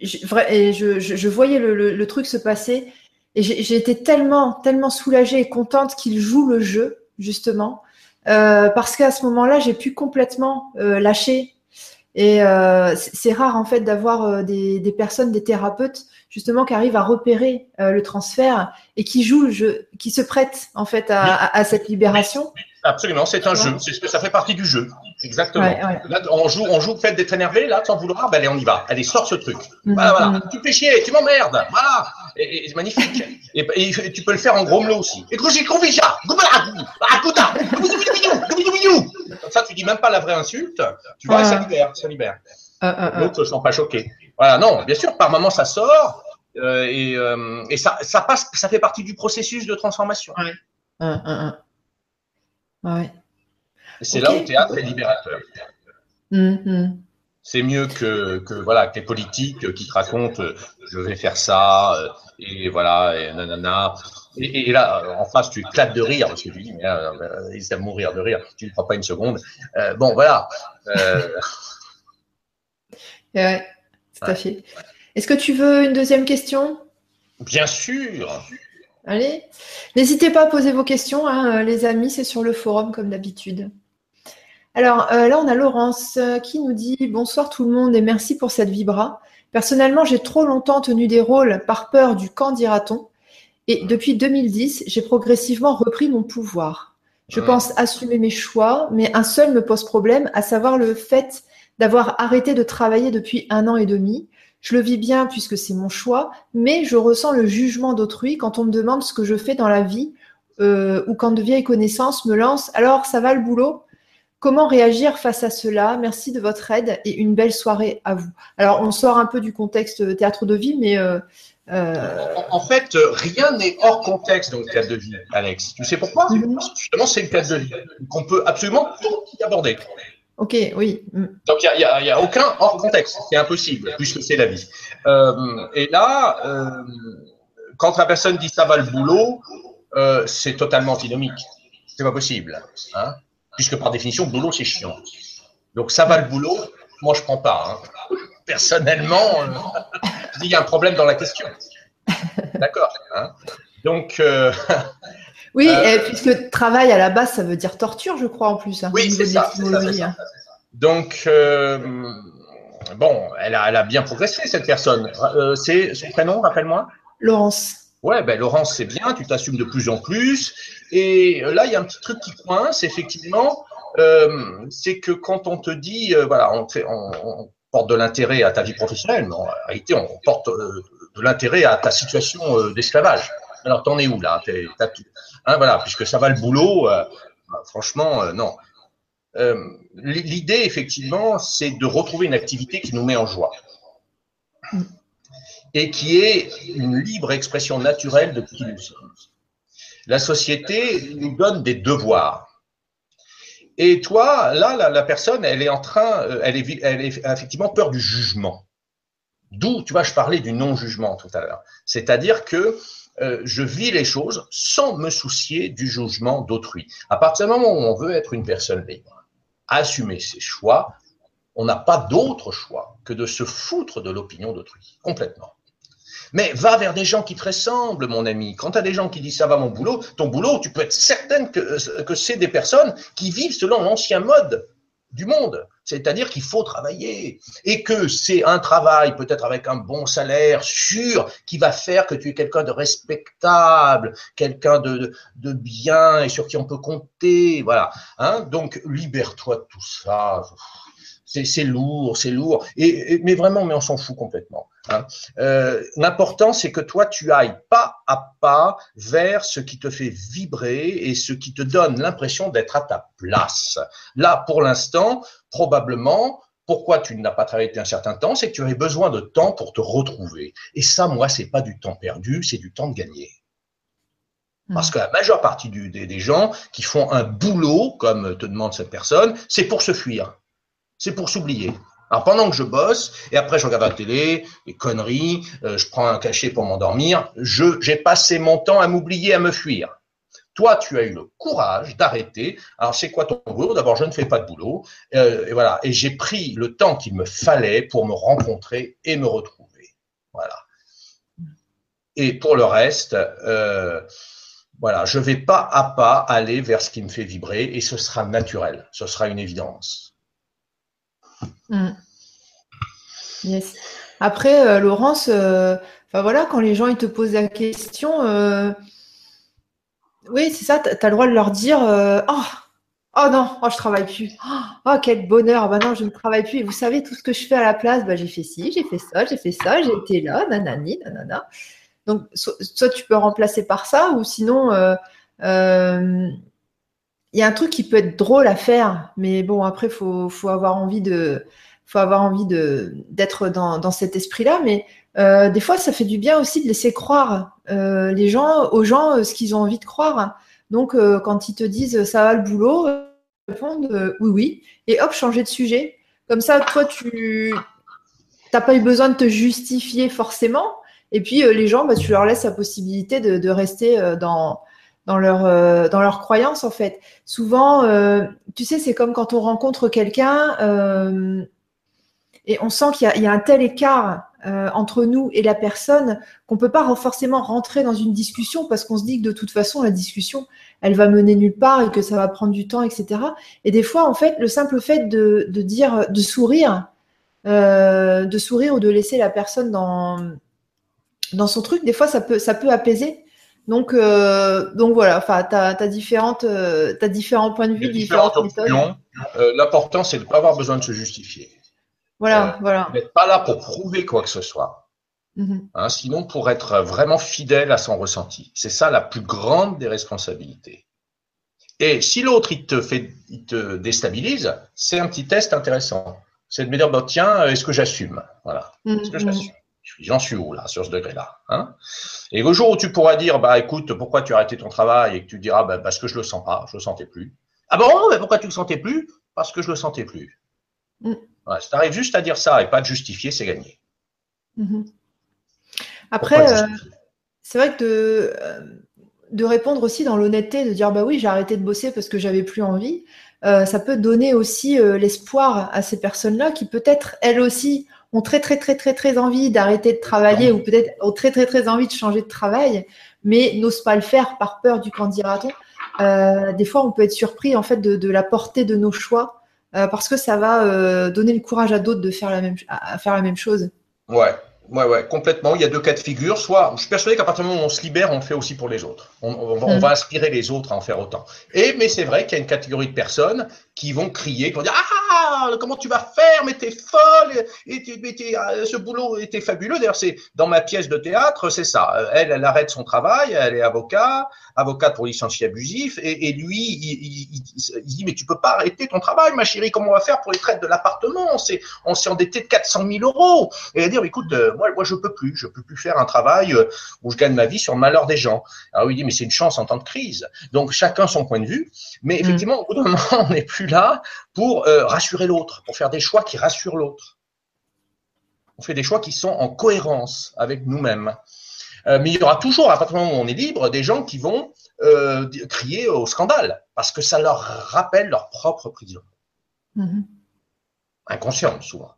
je, voyais le, truc se passer. Et j'ai été tellement, tellement soulagée et contente qu'il joue le jeu, justement. parce qu'à ce moment-là, j'ai pu complètement lâcher et euh, c'est rare en fait d'avoir euh, des, des, personnes, des thérapeutes justement qui arrivent à repérer euh, le transfert et qui jouent jeu, qui se prêtent en fait à, à, cette libération. Absolument, c'est un jeu, c'est ça fait partie du jeu. Exactement. Là, on joue, on joue, fait d'être énervé, là, sans vouloir, ben allez, on y va. Allez, sors ce truc. Mm-hmm. Voilà, voilà. Tu fais chier, tu m'emmerdes. Voilà. Et, et c'est magnifique. Et, et, tu peux le faire en gros aussi. Et j'ai comme ça, tu dis même pas la vraie insulte. Tu vois, ça libère, ça libère. L'autre ne se sent pas choqué. Voilà, non, bien sûr, par moment, ça sort. Euh, et, euh, et ça, ça, passe, ça fait partie du processus de transformation. Ouais. Ouais. C'est là où le théâtre est libérateur. Mm-hmm. C'est mieux que, que, voilà, que les politiques qui te racontent euh, je vais faire ça, et voilà, et nanana. Et, là, en face, tu éclates de rire parce que tu dis, mais euh, ils aiment mourir de rire. Tu ne crois pas une seconde. Euh, bon, voilà. Euh... ouais, tout à fait. Est-ce que tu veux une deuxième question? Bien sûr. Allez, n'hésitez pas à poser vos questions, hein, les amis, c'est sur le forum comme d'habitude. Alors euh, là, on a Laurence qui nous dit bonsoir tout le monde et merci pour cette vibra. Personnellement, j'ai trop longtemps tenu des rôles par peur du quand dira-t-on. Et depuis 2010, j'ai progressivement repris mon pouvoir. Je pense assumer mes choix, mais un seul me pose problème, à savoir le fait d'avoir arrêté de travailler depuis un an et demi. Je le vis bien puisque c'est mon choix, mais je ressens le jugement d'autrui quand on me demande ce que je fais dans la vie euh, ou quand de vieilles connaissances me lancent. Alors, ça va le boulot? Comment réagir face à cela? Merci de votre aide et une belle soirée à vous. Alors, on sort un peu du contexte théâtre de vie, mais euh, euh, en, fait, rien n'est hors contexte dans le théâtre de vie, Alex. Tu sais pourquoi? Mhm. Justement, c'est une théâtre de vie qu'on peut absolument tout y aborder. Ok, oui. Mm. Donc, il n'y a, aucun hors contexte. C'est impossible, puisque c'est la vie. Euh, et là, euh, quand la personne dit ça va le boulot, euh, c'est totalement antinomique. C'est pas possible. Hein puisque par définition, boulot, c'est chiant. Donc, ça va le boulot, moi, je prends pas. Hein. Personnellement, il y a un problème dans la question. D'accord. Hein Donc. oui, puisque travail à la base, ça veut dire torture, je crois, en plus. oui, c'est ça, Donc, euh, bon, elle a, elle a, bien progressé, cette personne. Euh, c'est son prénom, rappelle-moi? Laurence. Ouais, ben Laurence, c'est bien, tu t'assumes de plus en plus. Et là, il y a un petit truc qui coince, effectivement. Euh, c'est que quand on te dit, voilà, on, fait, on, porte de l'intérêt à ta vie professionnelle, mais en réalité, on porte de l'intérêt à ta situation d'esclavage. Alors, t'en es où là? Hein, Voilà, puisque ça va le boulot, bah, franchement, non. Euh, l'idée, effectivement, c'est de retrouver une activité qui nous met en joie et qui est une libre expression naturelle de qui nous sommes. La société nous donne des devoirs. Et toi, là, la, personne, elle est en train, euh, elle est, elle est effectivement peur du jugement. D'où, tu vois, je parlais du non-jugement tout à l'heure. C'est-à-dire que euh, je vis les choses sans me soucier du jugement d'autrui. À partir du moment où on veut être une personne libre, assumer ses choix, on n'a pas d'autre choix que de se foutre de l'opinion d'autrui, complètement. Mais va vers des gens qui te ressemblent, mon ami. Quand tu as des gens qui disent ça va mon boulot, ton boulot, tu peux être certaine euh, que c'est des personnes qui vivent selon l'ancien mode du monde. C'est-à-dire qu'il faut travailler et que c'est un travail peut-être avec un bon salaire sûr qui va faire que tu es quelqu'un de respectable, quelqu'un de, de, bien et sur qui on peut compter. Voilà. Hein? Donc libère-toi de tout ça c'est lourd, c'est lourd. Et, mais vraiment, mais on s'en fout complètement. Hein. Euh, L'important, c'est que toi, tu ailles pas à pas vers ce qui te fait vibrer et ce qui te donne l'impression d'être à ta place. Là, pour l'instant, probablement, pourquoi tu n'as pas travaillé depuis un certain temps, c'est que tu aurais besoin de temps pour te retrouver. Et ça, moi, c'est pas du temps perdu, c'est du temps de gagner. Hmm. Parce que la majeure partie du, des, des gens qui font un boulot, comme te demande cette personne, c'est pour se fuir c'est pour s'oublier. Alors pendant que je bosse, et après je regarde la télé, les conneries, euh, je prends un cachet pour m'endormir, je j'ai passé mon temps à m'oublier, à me fuir. Toi, tu as eu le courage d'arrêter. Alors c'est quoi ton boulot? D'abord, je ne fais pas de boulot, euh, et voilà. Et j'ai pris le temps qu'il me fallait pour me rencontrer et me retrouver. Voilà. Et pour le reste, euh, voilà, je vais pas à pas aller vers ce qui me fait vibrer, et ce sera naturel. Ce sera une évidence. Mm. Yes. Après, euh, Laurence, euh, voilà, quand les gens ils te posent la question, euh, oui, c'est ça, tu as le droit de leur dire Oh, oh non, oh, je travaille plus. Oh, quel bonheur, bah non, je ne travaille plus. Et vous savez, tout ce que je fais à la place, bah, j'ai fait ci, j'ai fait ça, j'ai fait ça, j'ai été là, nanani, nanana. Donc, soit tu peux remplacer par ça, ou sinon, y a un truc qui peut être drôle à faire, mais bon, après, faut, faut avoir envie de, faut avoir envie de d'être dans, dans cet esprit-là. Mais euh, des fois, ça fait du bien aussi de laisser croire euh, les gens aux gens euh, ce qu'ils ont envie de croire. Donc, quand ils te disent ça va le boulot, répondre oui, oui, et hop, changer de sujet. Comme ça, toi, tu n'as pas eu besoin de te justifier forcément. Et puis, les gens, bah, tu leur laisses la possibilité de, de rester dans dans leur euh, dans croyance en fait. Souvent, euh, tu sais, c'est comme quand on rencontre quelqu'un euh, et on sent qu'il y, y, a un tel écart entre nous et la personne qu'on peut pas forcément rentrer dans une discussion parce qu'on se dit que de toute façon la discussion elle va mener nulle part et que ça va prendre du temps, etc. Et des fois, en fait, le simple fait de, de dire, de sourire, de sourire ou de laisser la personne dans dans son truc, des fois ça peut ça peut apaiser donc, euh, donc voilà, enfin, tu as, différentes, euh, as différents points de vue, différentes, méthodes. Euh, l'important, c'est de ne pas avoir besoin de se justifier. Voilà, voilà. N'êtes pas là pour prouver quoi que ce soit. Mhm. Hein, sinon, pour être vraiment fidèle à son ressenti. C'est ça la plus grande des responsabilités. Et si l'autre, il te fait, il te déstabilise, c'est un petit test intéressant. C'est de me dire, bah, tiens, est-ce que j'assume? Voilà. Est-ce que mhm. j'assume? J'en suis où là, sur ce degré-là hein Et au jour où tu pourras dire, bah écoute, pourquoi tu as arrêté ton travail et que tu diras, bah, parce que je le sens pas, je le sentais plus. Ah bon, mais pourquoi tu le sentais plus? Parce que je le sentais plus. Mm. si tu arrives juste à dire ça et pas de justifier, c'est gagné. Mm-hmm. Après, euh, c'est vrai que de, euh, de, répondre aussi dans l'honnêteté, de dire bah oui, j'ai arrêté de bosser parce que j'avais plus envie, euh, ça peut donner aussi l'espoir à ces personnes-là qui peut-être elles aussi ont très très très très très envie d'arrêter de travailler ou peut-être ont très très très envie de changer de travail, mais n'osent pas le faire par peur du candidaton. Euh, des fois, on peut être surpris en fait de, la portée de nos choix euh, parce que ça va euh, donner le courage à d'autres de faire la même à faire la même chose. Ouais, Ouais, ouais, complètement. Il y a deux cas de figure. Soit, je suis persuadé qu'à partir du moment où on se libère, on le fait aussi pour les autres. On, on, va, inspirer les autres à en faire autant. Et, mais c'est vrai qu'il y a une catégorie de personnes qui vont crier, qui vont dire Ah, comment tu vas faire Mais t'es folle et, euh, Ce boulot était fabuleux. D'ailleurs, c'est dans ma pièce de théâtre, c'est ça. Elle, elle arrête son travail, elle est avocat, avocate pour licencié abusif, et, et lui, il, il, il, dit Mais tu peux pas arrêter ton travail, ma chérie. Comment on va faire pour les traites de l'appartement? On s'est endetté de 400 000 euros. Et elle dit Écoute, euh, moi, moi, je peux plus. Je peux plus faire un travail euh, où je gagne ma vie sur le malheur des gens. Alors, il dit, mais c'est une chance en temps de crise. Donc, chacun son point de vue. Mais mm. effectivement, au bout d'un moment, on n'est plus là pour euh, rassurer l'autre, pour faire des choix qui rassurent l'autre. On fait des choix qui sont en cohérence avec nous-mêmes. Euh, mais il y aura toujours, à partir du moment où on est libre, des gens qui vont crier au scandale parce que ça leur rappelle leur propre prison. Mm-hmm. Inconsciente, souvent.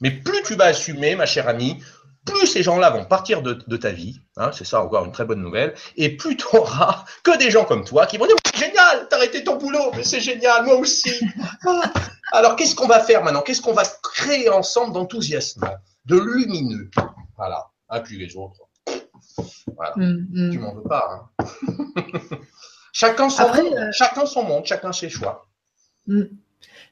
Mais plus tu vas assumer, ma chère amie, plus ces gens-là vont partir de, ta vie, hein, c'est ça encore une très bonne nouvelle, et plus tu auras que des gens comme toi qui vont dire c'est génial, t'as arrêté ton boulot, mais c'est génial, moi aussi. Ah. Alors qu'est-ce qu'on va faire maintenant? Qu'est-ce qu'on va créer ensemble d'enthousiasme, de lumineux? Voilà, inclus les autres. Voilà. Mm, mm. Tu m'en veux pas. Hein. chacun, son monde, euh, chacun son monde, chacun ses choix. Mm.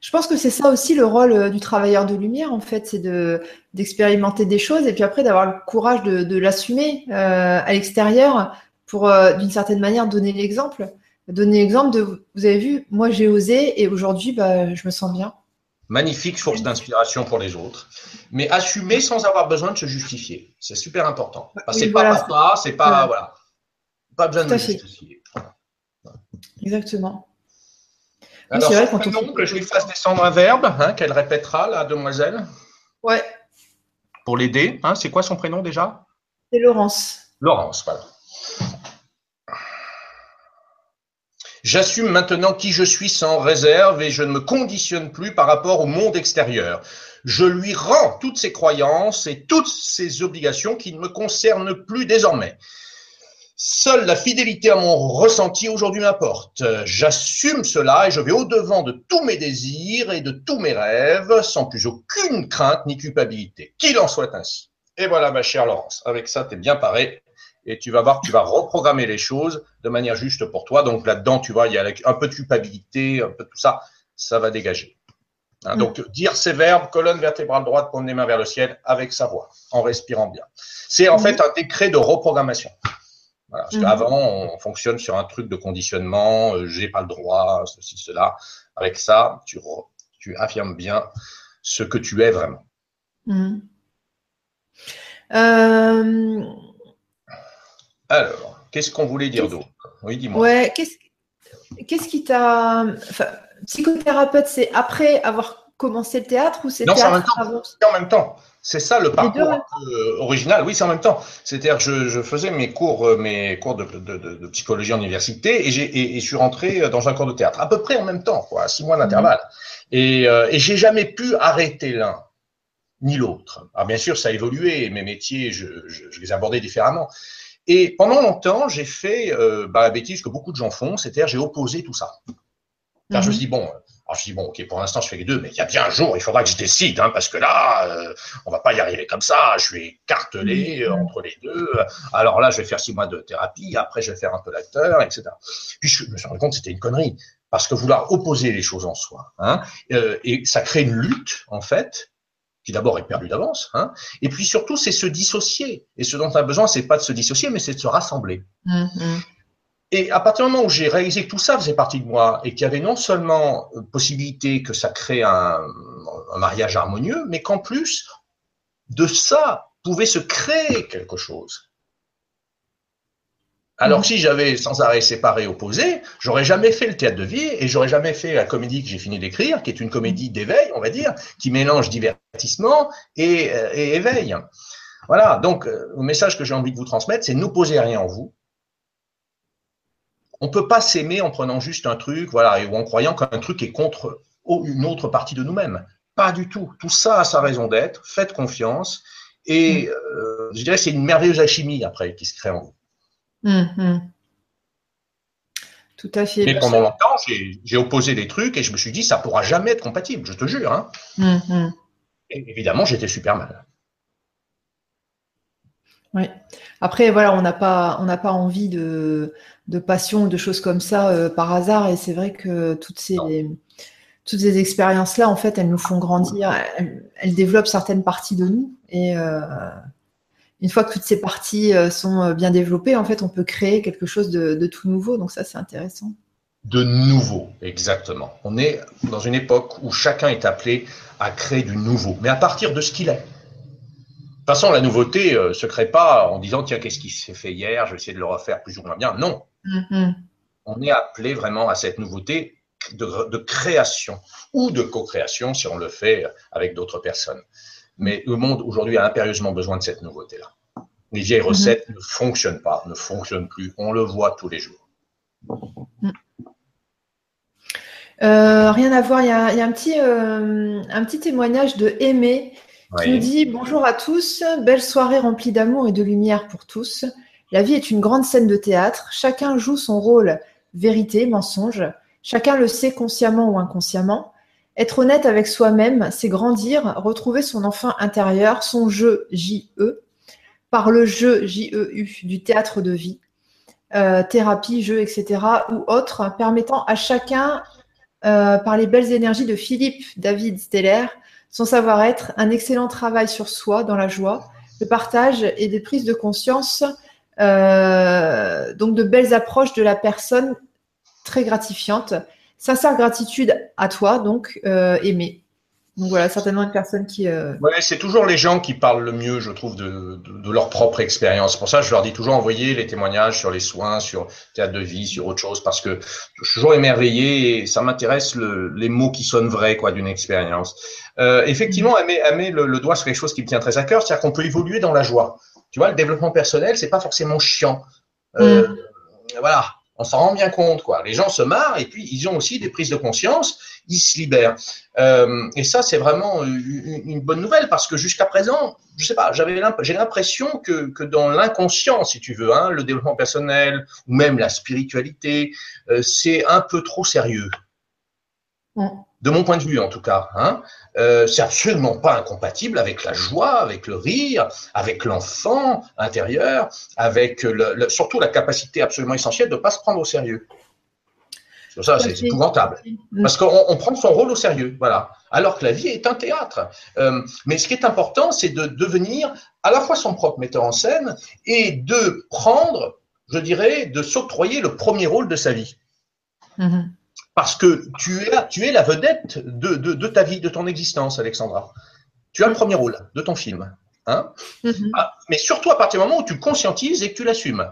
Je pense que c'est ça aussi le rôle euh, du travailleur de lumière, en fait, c'est de d'expérimenter des choses et puis après d'avoir le courage de, l'assumer euh, à l'extérieur pour, euh, d'une certaine manière, donner l'exemple. Donner l'exemple de, vous avez vu, moi j'ai osé et aujourd'hui, bah, je me sens bien. Magnifique source d'inspiration pour les autres, mais assumer sans avoir besoin de se justifier, c'est super important. c'est pas papa, c'est pas voilà, pas besoin de se justifier. Exactement. Alors, c'est vrai, prénom, que je lui fasse descendre un verbe, hein, qu'elle répétera, la demoiselle. Ouais. Pour l'aider, hein, c'est quoi son prénom déjà? C'est Laurence. Laurence, voilà. J'assume maintenant qui je suis sans réserve et je ne me conditionne plus par rapport au monde extérieur. Je lui rends toutes ses croyances et toutes ses obligations qui ne me concernent plus désormais. Seule la fidélité à mon ressenti aujourd'hui m'importe. J'assume cela et je vais au-devant de tous mes désirs et de tous mes rêves sans plus aucune crainte ni culpabilité. Qu'il en soit ainsi. Et voilà, ma chère Laurence, avec ça, tu es bien paré et tu vas voir que tu vas reprogrammer les choses de manière juste pour toi. Donc là-dedans, tu vois, il y a un peu de culpabilité, un peu de tout ça, ça va dégager. Hein, donc, mm. dire ces verbes, colonne vertébrale droite, prendre les mains vers le ciel avec sa voix, en respirant bien. C'est en mm. fait un décret de reprogrammation. Parce mhm. qu'avant, on fonctionne sur un truc de conditionnement, euh, j'ai pas le droit, ceci, cela. Avec ça, tu, tu affirmes bien ce que tu es vraiment. Mhm. Euh, Alors, qu'est-ce qu'on voulait dire d'autre? Oui, dis-moi. Ouais, qu'est-ce qui t'a. psychothérapeute, c'est après avoir commencé le théâtre ou c'est Non, c'est en même temps. C'est en même temps. C'est ça le parcours original. Oui, c'est en même temps. C'est-à-dire je, je, faisais mes cours, euh, mes cours de, de, de, psychologie en université et, j'ai, et, et, je suis rentré dans un cours de théâtre à peu près en même temps, quoi, six mois d'intervalle. Mhm. Et, euh, et j'ai jamais pu arrêter l'un ni l'autre. Alors bien sûr, ça a évolué. Mes métiers, je, je, je les abordais différemment. Et pendant longtemps, j'ai fait euh, bah, la bêtise que beaucoup de gens font, c'est-à-dire j'ai opposé tout ça. Car je me suis dit, bon, alors je dis bon, ok, pour l'instant je fais les deux, mais il y a bien un jour, il faudra que je décide, hein, parce que là, euh, on va pas y arriver comme ça. Je suis cartelé entre les deux. Alors là, je vais faire six mois de thérapie, après je vais faire un peu l'acteur, etc. Puis je me suis rendu compte que c'était une connerie, parce que vouloir opposer les choses en soi, hein, euh, et ça crée une lutte en fait qui d'abord est perdu d'avance. Hein. Et puis surtout, c'est se dissocier. Et ce dont on a besoin, c'est pas de se dissocier, mais c'est de se rassembler. Mmh, mmh. Et à partir du moment où j'ai réalisé que tout ça faisait partie de moi et qu'il y avait non seulement euh, possibilité que ça crée un, un mariage harmonieux, mais qu'en plus de ça pouvait se créer quelque chose. Alors si j'avais sans arrêt séparé, opposé, j'aurais jamais fait le théâtre de vie et j'aurais jamais fait la comédie que j'ai fini d'écrire, qui est une comédie d'éveil, on va dire, qui mélange divertissement et, euh, et éveil. Voilà, donc euh, le message que j'ai envie de vous transmettre, c'est n'opposez rien en vous, on peut pas s'aimer en prenant juste un truc, voilà, ou en croyant qu'un truc est contre une autre partie de nous-mêmes. Pas du tout. Tout ça a sa raison d'être. Faites confiance. Et mm. euh, je dirais c'est une merveilleuse alchimie après qui se crée en vous. Mm-hmm. Tout à fait. Mais pendant longtemps, j'ai opposé des trucs et je me suis dit ça pourra jamais être compatible, je te jure. Hein. Mm-hmm. Et évidemment, j'étais super mal. Oui. Après, voilà, on n'a pas, on n'a pas envie de, de passion ou de choses comme ça euh, par hasard. Et c'est vrai que toutes ces, toutes ces expériences-là, en fait, elles nous font grandir. Elles, développent certaines parties de nous. Et euh, une fois que toutes ces parties euh, sont bien développées, en fait, on peut créer quelque chose de, de tout nouveau. Donc ça, c'est intéressant. De nouveau, exactement. On est dans une époque où chacun est appelé à créer du nouveau, mais à partir de ce qu'il est. De toute façon, la nouveauté ne euh, se crée pas en disant tiens, qu'est-ce qui s'est fait hier, je vais essayer de le refaire plus ou moins bien. Non. Mm-hmm. On est appelé vraiment à cette nouveauté de, création ou de co-création si on le fait avec d'autres personnes. Mais le monde aujourd'hui a impérieusement besoin de cette nouveauté-là. Les vieilles mm-hmm. recettes ne fonctionnent pas, ne fonctionnent plus. On le voit tous les jours. Mm. Euh, rien à voir, il y a, un, petit, euh, un petit témoignage de Aimé tu nous dis bonjour à tous, belle soirée remplie d'amour et de lumière pour tous. La vie est une grande scène de théâtre. Chacun joue son rôle, vérité, mensonge. Chacun le sait consciemment ou inconsciemment. Être honnête avec soi-même, c'est grandir, retrouver son enfant intérieur, son jeu J-E, par le jeu J-E-U du théâtre de vie, euh, thérapie, jeu, etc. ou autre, permettant à chacun, euh, par les belles énergies de Philippe David Steller, son savoir-être, un excellent travail sur soi dans la joie, le partage et des prises de conscience, euh, donc de belles approches de la personne très gratifiantes. Sincère gratitude à toi, donc euh, aimé. Donc voilà, certainement une personne qui. Euh... Ouais, c'est toujours les gens qui parlent le mieux, je trouve, de, de, leur propre expérience. Pour ça, je leur dis toujours envoyer les témoignages sur les soins, sur théâtre de vie, sur autre chose, parce que je suis toujours émerveillé et ça m'intéresse le, les mots qui sonnent vrais, quoi, d'une expérience. Euh, effectivement, elle met, elle met le, doigt sur quelque chose qui me tient très à cœur, c'est-à-dire qu'on peut évoluer dans la joie. Tu vois, le développement personnel, c'est pas forcément chiant. Euh, mm. Voilà, on s'en rend bien compte, quoi. Les gens se marrent et puis ils ont aussi des prises de conscience, ils se libèrent. Euh, et ça, c'est vraiment une, bonne nouvelle parce que jusqu'à présent, je sais pas, j'avais j'ai l'impression que, que dans l'inconscient, si tu veux, hein, le développement personnel ou même la spiritualité, euh, c'est un peu trop sérieux. De mon point de vue, en tout cas, hein, euh, c'est absolument pas incompatible avec la joie, avec le rire, avec l'enfant intérieur, avec surtout la capacité absolument essentielle de ne pas se prendre au sérieux. C'est ça, c'est épouvantable. Parce qu'on prend son rôle au sérieux, voilà. Alors que la vie est un théâtre. Euh, mais ce qui est important, c'est de devenir à la fois son propre metteur en scène et de prendre, je dirais, de s'octroyer le premier rôle de sa vie. Mm-hmm. Parce que tu es, tu es la vedette de, de, ta vie, de ton existence, Alexandra. Tu as le premier rôle de ton film. Hein mm-hmm. ah, mais surtout à partir du moment où tu conscientises et que tu l'assumes.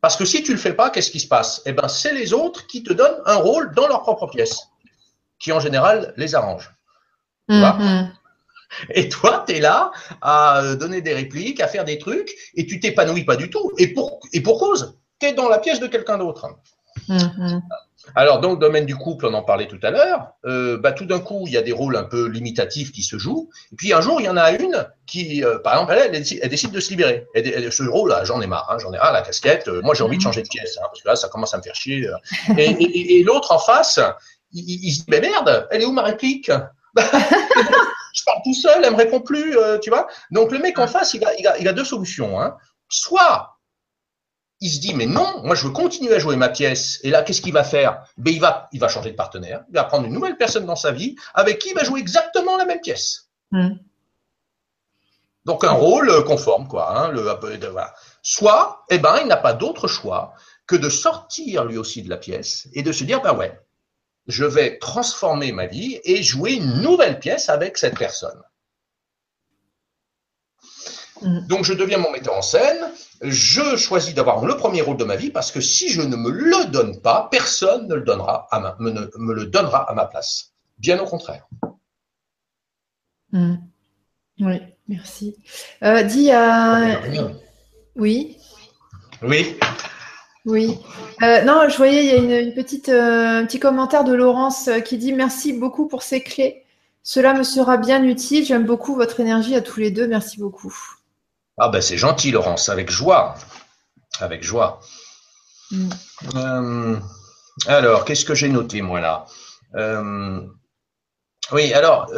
Parce que si tu ne le fais pas, qu'est-ce qui se passe? Eh ben, c'est les autres qui te donnent un rôle dans leur propre pièce, qui en général les arrangent. Mm-hmm. Et toi, tu es là à donner des répliques, à faire des trucs, et tu t'épanouis pas du tout. Et pour, et pour cause, tu es dans la pièce de quelqu'un d'autre. Mm-hmm. Alors, dans le domaine du couple, on en parlait tout à l'heure, euh, bah, tout d'un coup, il y a des rôles un peu limitatifs qui se jouent. Et puis, un jour, il y en a une qui, euh, par exemple, elle, elle, décide de se libérer. Et, ce rôle-là, j'en ai marre, hein, j'en ai marre, la casquette. Euh, moi, j'ai envie de changer de pièce, hein, parce que là, ça commence à me faire chier. Et, l'autre en face, il, se dit, mais merde, elle est où ma réplique Je parle tout seul, elle me répond plus, tu vois? Donc, le mec en face, il a, il a, il a deux solutions. Hein. Soit il se dit mais non, moi je veux continuer à jouer ma pièce. Et là, qu'est-ce qu'il va faire? Ben, il va, il va changer de partenaire. Il va prendre une nouvelle personne dans sa vie avec qui il va jouer exactement la même pièce. Mm. Donc un rôle conforme, quoi. Hein, le, Soit, eh ben, il n'a pas d'autre choix que de sortir lui aussi de la pièce et de se dire, ben ouais, je vais transformer ma vie et jouer une nouvelle pièce avec cette personne. Mm. Donc je deviens mon metteur en scène, je choisis d'avoir le premier rôle de ma vie parce que si je ne me le donne pas, personne ne le donnera à ma, me, le donnera à ma place. Bien au contraire. Mm. Oui, merci. Euh, dis à. Oui. Oui. Oui. Euh, non, je voyais, il y a une, petite, euh, un petit commentaire de Laurence qui dit Merci beaucoup pour ces clés. Cela me sera bien utile. J'aime beaucoup votre énergie à tous les deux. Merci beaucoup. Ah ben c'est gentil, Laurence, avec joie. Avec joie. Mm. alors, qu'est-ce que j'ai noté, moi, là? Oui, alors,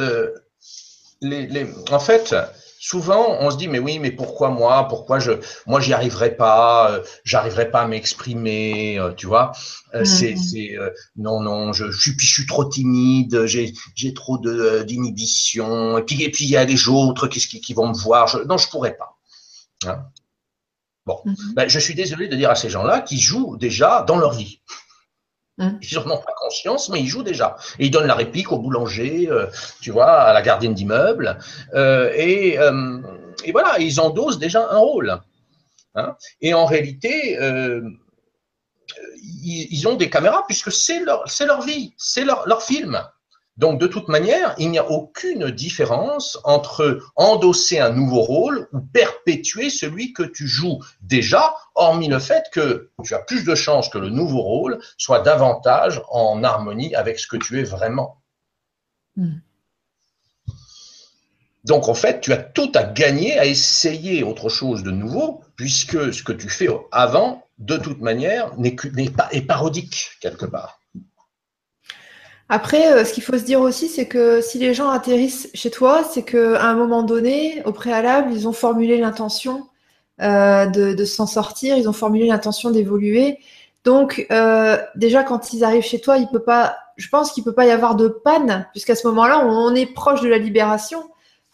les, en fait, souvent on se dit mais oui mais pourquoi moi? Pourquoi je moi j'y arriverai pas? Euh, j'arriverai pas à m'exprimer euh, tu vois? Euh, mmh. c'est c'est non non je, je suis je suis trop timide j'ai j'ai trop de d'inhibition et puis et puis il y a des autres qui qui, qui vont me voir? Je, non je pourrais pas hein. bon mmh. ben, je suis désolé de dire à ces gens-là qui jouent déjà dans leur vie Hein? Ils n'en ont pas conscience, mais ils jouent déjà. Et ils donnent la réplique au boulanger, euh, tu vois, à la gardienne d'immeuble. Euh, et, euh, et, voilà, ils endosent déjà un rôle. Hein. Et en réalité, ils, ils, ont des caméras puisque c'est leur, leur vie, c'est leur, leur film. Donc, de toute manière, il n'y a aucune différence entre endosser un nouveau rôle ou perpétuer celui que tu joues déjà, hormis le fait que tu as plus de chances que le nouveau rôle soit davantage en harmonie avec ce que tu es vraiment. Hmm. Donc, en fait, tu as tout à gagner à essayer autre chose de nouveau, puisque ce que tu fais avant, de toute manière, n'est pas est parodique quelque part. Après, euh, ce qu'il faut se dire aussi, c'est que si les gens atterrissent chez toi, c'est qu'à un moment donné, au préalable, ils ont formulé l'intention euh, de, s'en sortir, ils ont formulé l'intention d'évoluer. Donc, euh, déjà, quand ils arrivent chez toi, il peut pas, je pense qu'il peut pas y avoir de panne, puisqu'à ce moment-là, on est proche de la libération.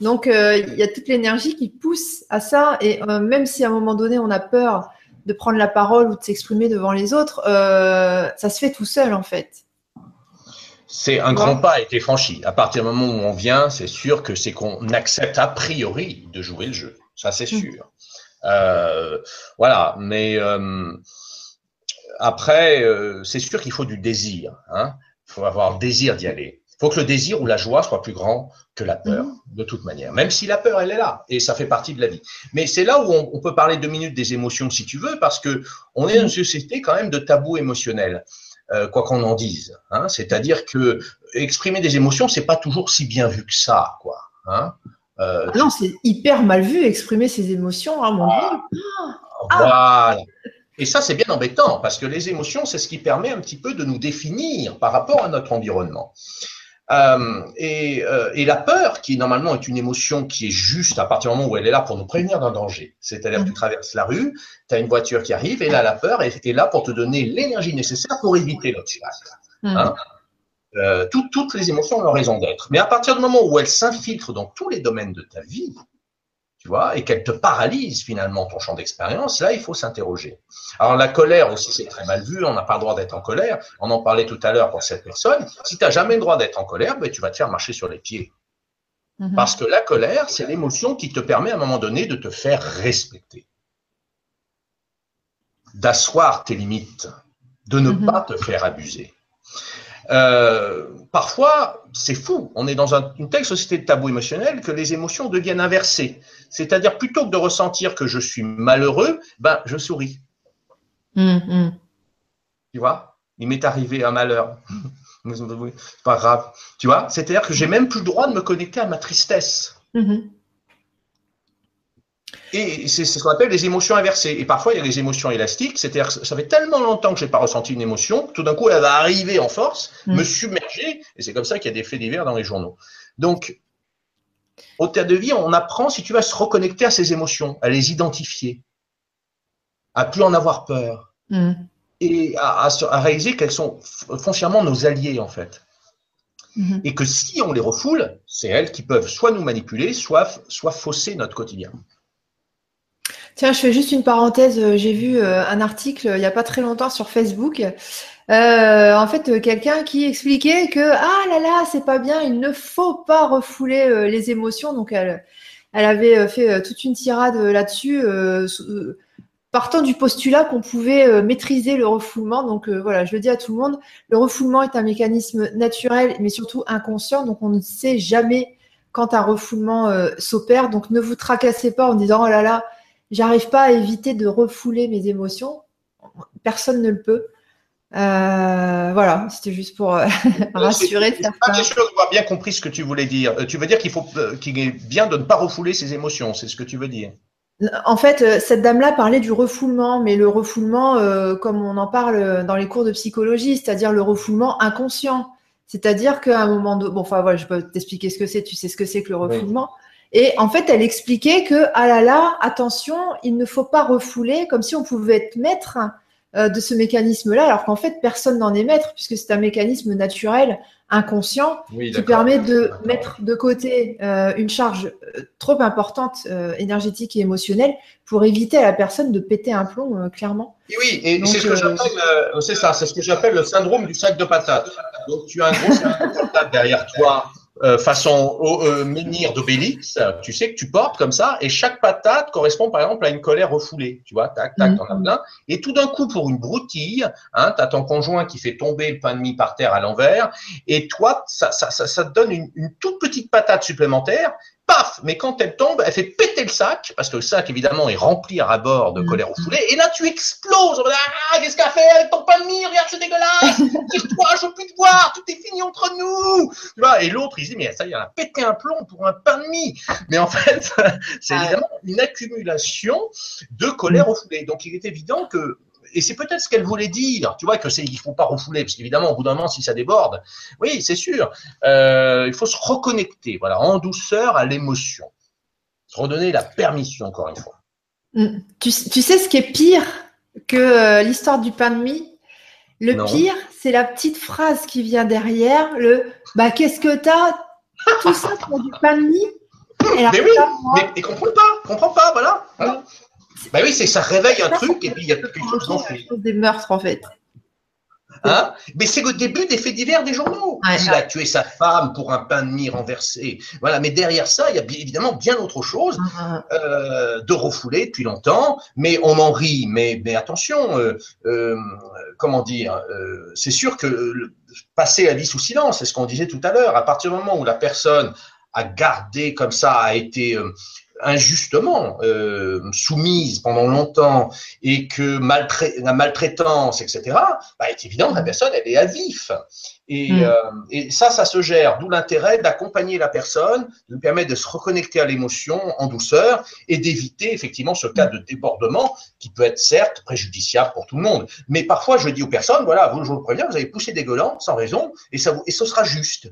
Donc, il y a toute l'énergie qui pousse à ça. Et même si à un moment donné, on a peur de prendre la parole ou de s'exprimer devant les autres, ça se fait tout seul, en fait c'est un grand pas a été franchi. À partir du moment où on vient, c'est sûr que c'est qu'on accepte a priori de jouer le jeu. Ça, c'est hmm. sûr. Euh, voilà. Mais euh, après, euh, c'est sûr qu'il faut du désir. Hein. Il faut avoir le désir d'y aller. Il faut que le désir ou la joie soit plus grand que la peur, hmm. de toute manière. Même si la peur, elle est là, et ça fait partie de la vie. Mais c'est là où on, on, peut parler deux minutes des émotions, si tu veux, parce que on est dans une société quand même de tabous émotionnels. Euh, quoi qu'on en dise. Hein. C'est-à-dire que exprimer des émotions, c'est pas toujours si bien vu que ça, quoi. Hein. Euh, non, c'est hyper mal vu exprimer ses émotions, hein, mon ah, ah. Voilà. Et ça, c'est bien embêtant parce que les émotions, c'est ce qui permet un petit peu de nous définir par rapport à notre environnement. Euh, et, euh, et, la peur, qui normalement est une émotion qui est juste à partir du moment où elle est là pour nous prévenir d'un danger. C'est-à-dire que tu mm. traverses la rue, tu as une voiture qui arrive, et là, la peur est, est là pour te donner l'énergie nécessaire pour éviter l'obstacle. Mm. Hein? Euh, toutes les émotions ont leur raison d'être. Mais à partir du moment où elles s'infiltrent dans tous les domaines de ta vie, tu vois, et qu'elle te paralyse finalement ton champ d'expérience, là, il faut s'interroger. Alors la colère aussi, c'est très mal vu, on n'a pas le droit d'être en colère. On en parlait tout à l'heure pour cette personne. Si tu n'as jamais le droit d'être en colère, ben, tu vas te faire marcher sur les pieds. Mhm. Parce que la colère, c'est l'émotion qui te permet à un moment donné de te faire respecter, d'asseoir tes limites, de ne mhm. pas te faire abuser. Euh, parfois, c'est fou. On est dans une telle société de tabou émotionnel que les émotions deviennent inversées. C'est-à-dire, plutôt que de ressentir que je suis malheureux, ben, je souris. Hum, hum. Tu vois? Il m'est arrivé un malheur. c'est pas grave. Tu vois? C'est-à-dire que j'ai même plus le droit de me connecter à ma tristesse. Hum, et c'est ce qu'on appelle les émotions inversées. Et parfois, il y a les émotions élastiques, c'est-à-dire ça fait tellement longtemps que je n'ai pas ressenti une émotion, tout d'un coup, elle va arriver en force, mm. me submerger, et c'est comme ça qu'il y a des faits divers dans les journaux. Donc, au terme de vie, on apprend, si tu vas se reconnecter à ces émotions, à les identifier, à plus en avoir peur, mm. et à, réaliser qu'elles sont foncièrement nos alliés, en fait. Mhm. Et que si on les refoule, c'est elles qui peuvent soit nous manipuler, soit, soit fausser notre quotidien. Tiens, je fais juste une parenthèse. Euh, j'ai vu euh, un article il n'y a pas très longtemps sur Facebook. Euh, en fait, quelqu'un qui expliquait que ah là là, c'est pas bien, il ne faut pas refouler les émotions. Donc elle, elle avait fait toute une tirade là-dessus partant du postulat qu'on pouvait euh, maîtriser le refoulement. Donc euh, voilà, je le dis à tout le monde, le refoulement est un mécanisme naturel, mais surtout inconscient. Donc on ne sait jamais quand un refoulement euh, s'opère. Donc ne vous tracassez pas en disant oh là là, j'arrive pas à éviter de refouler mes émotions. Personne ne le peut. voilà, c'était juste pour rassurer certains. Pas question de bien compris ce que tu voulais dire. Tu veux dire qu'il faut qu'il est bien de ne pas refouler ses émotions, c'est ce que tu veux dire en fait, euh, cette dame-là parlait du refoulement, mais le refoulement, euh, comme on en parle dans les cours de psychologie, c'est-à-dire le refoulement inconscient. C'est-à-dire qu'à un moment de, bon, enfin voilà, je peux t'expliquer ce que c'est. Tu sais ce que c'est que le refoulement. Et en fait, elle expliquait que, ah là là, attention, il ne faut pas refouler, comme si on pouvait être maître euh, de ce mécanisme-là, alors qu'en fait, personne n'en est maître, puisque c'est un mécanisme naturel inconscient qui permet de mettre de côté euh, une charge euh, trop importante, euh, énergétique et émotionnelle, pour éviter à la personne de péter un plomb, clairement. oui, et c'est ce que j'appelle, c'est ça, c'est ce que j'appelle le syndrome du sac de patates. Donc tu as un gros sac de patates derrière toi euh, façon euh, menhir d'Obélix, tu sais que tu portes comme ça, et chaque patate correspond par exemple à une colère refoulée, tu vois, tac, tac, t'en as mhm. plein, et tout d'un coup, pour une broutille, hein, t'as ton conjoint qui fait tomber le pain de mie par terre à l'envers, et toi, ça, ça, ça, ça te donne une, une toute petite patate supplémentaire, paf Mais quand elle tombe, elle fait péter le sac, parce que le sac, évidemment, est rempli à bord de mm. colère refoulée, et là, tu exploses. Ah, qu'est-ce qu'elle fait avec ton pain de mie Regarde, c'est dégueulasse Tire-toi, je veux plus te voir, tout est fini entre nous tu vois Et l'autre, il dit, mais ça y est, elle a pété un plomb pour un pain de mie Mais en fait, c'est évidemment une accumulation de colère mm. refoulée. Donc, il est évident que et c'est peut-être ce qu'elle voulait dire, tu vois, que c'est, il faut pas refouler, parce qu'évidemment, au bout d'un moment, si ça déborde, oui, c'est sûr, euh, il faut se reconnecter, voilà, en douceur à l'émotion, se redonner la permission, encore une fois. Mm. Tu, sais ce qui est pire que euh, l'histoire du pain de mie? Le pire, c'est la petite phrase qui vient derrière, le bah qu'est-ce que t'as? Tout ça pour du pain de mie mais oui, mais, mais comprends pas, comprends pas, voilà. voilà. Ben oui, c'est ça réveille un truc et puis il y a quelque chose Des meurtres en fait. Hein? Mais c'est le début des faits divers des journaux. il a tué sa femme pour un pain de mie renversé. Voilà, mais derrière ça, il y a évidemment bien autre chose uh-huh. euh, de refoulé depuis longtemps. Mais on en rit. Mais, mais attention, euh, euh, comment dire C'est sûr que passer la vie sous silence, c'est ce qu'on disait tout à l'heure. À partir du moment où la personne a gardé comme ça, a été injustement euh, soumise pendant longtemps et que la maltraitance, etc., bah, est évident que la personne, elle est à vif. Et, mm. euh, et ça, ça se gère. D'où l'intérêt d'accompagner la personne, de lui permettre de se reconnecter à l'émotion en douceur et d'éviter effectivement ce cas de débordement qui peut être certes préjudiciable pour tout le monde. Mais parfois, je dis aux personnes, voilà, vous, je vous préviens, vous avez poussé des gueulants sans raison et, ça vous, et ce sera juste.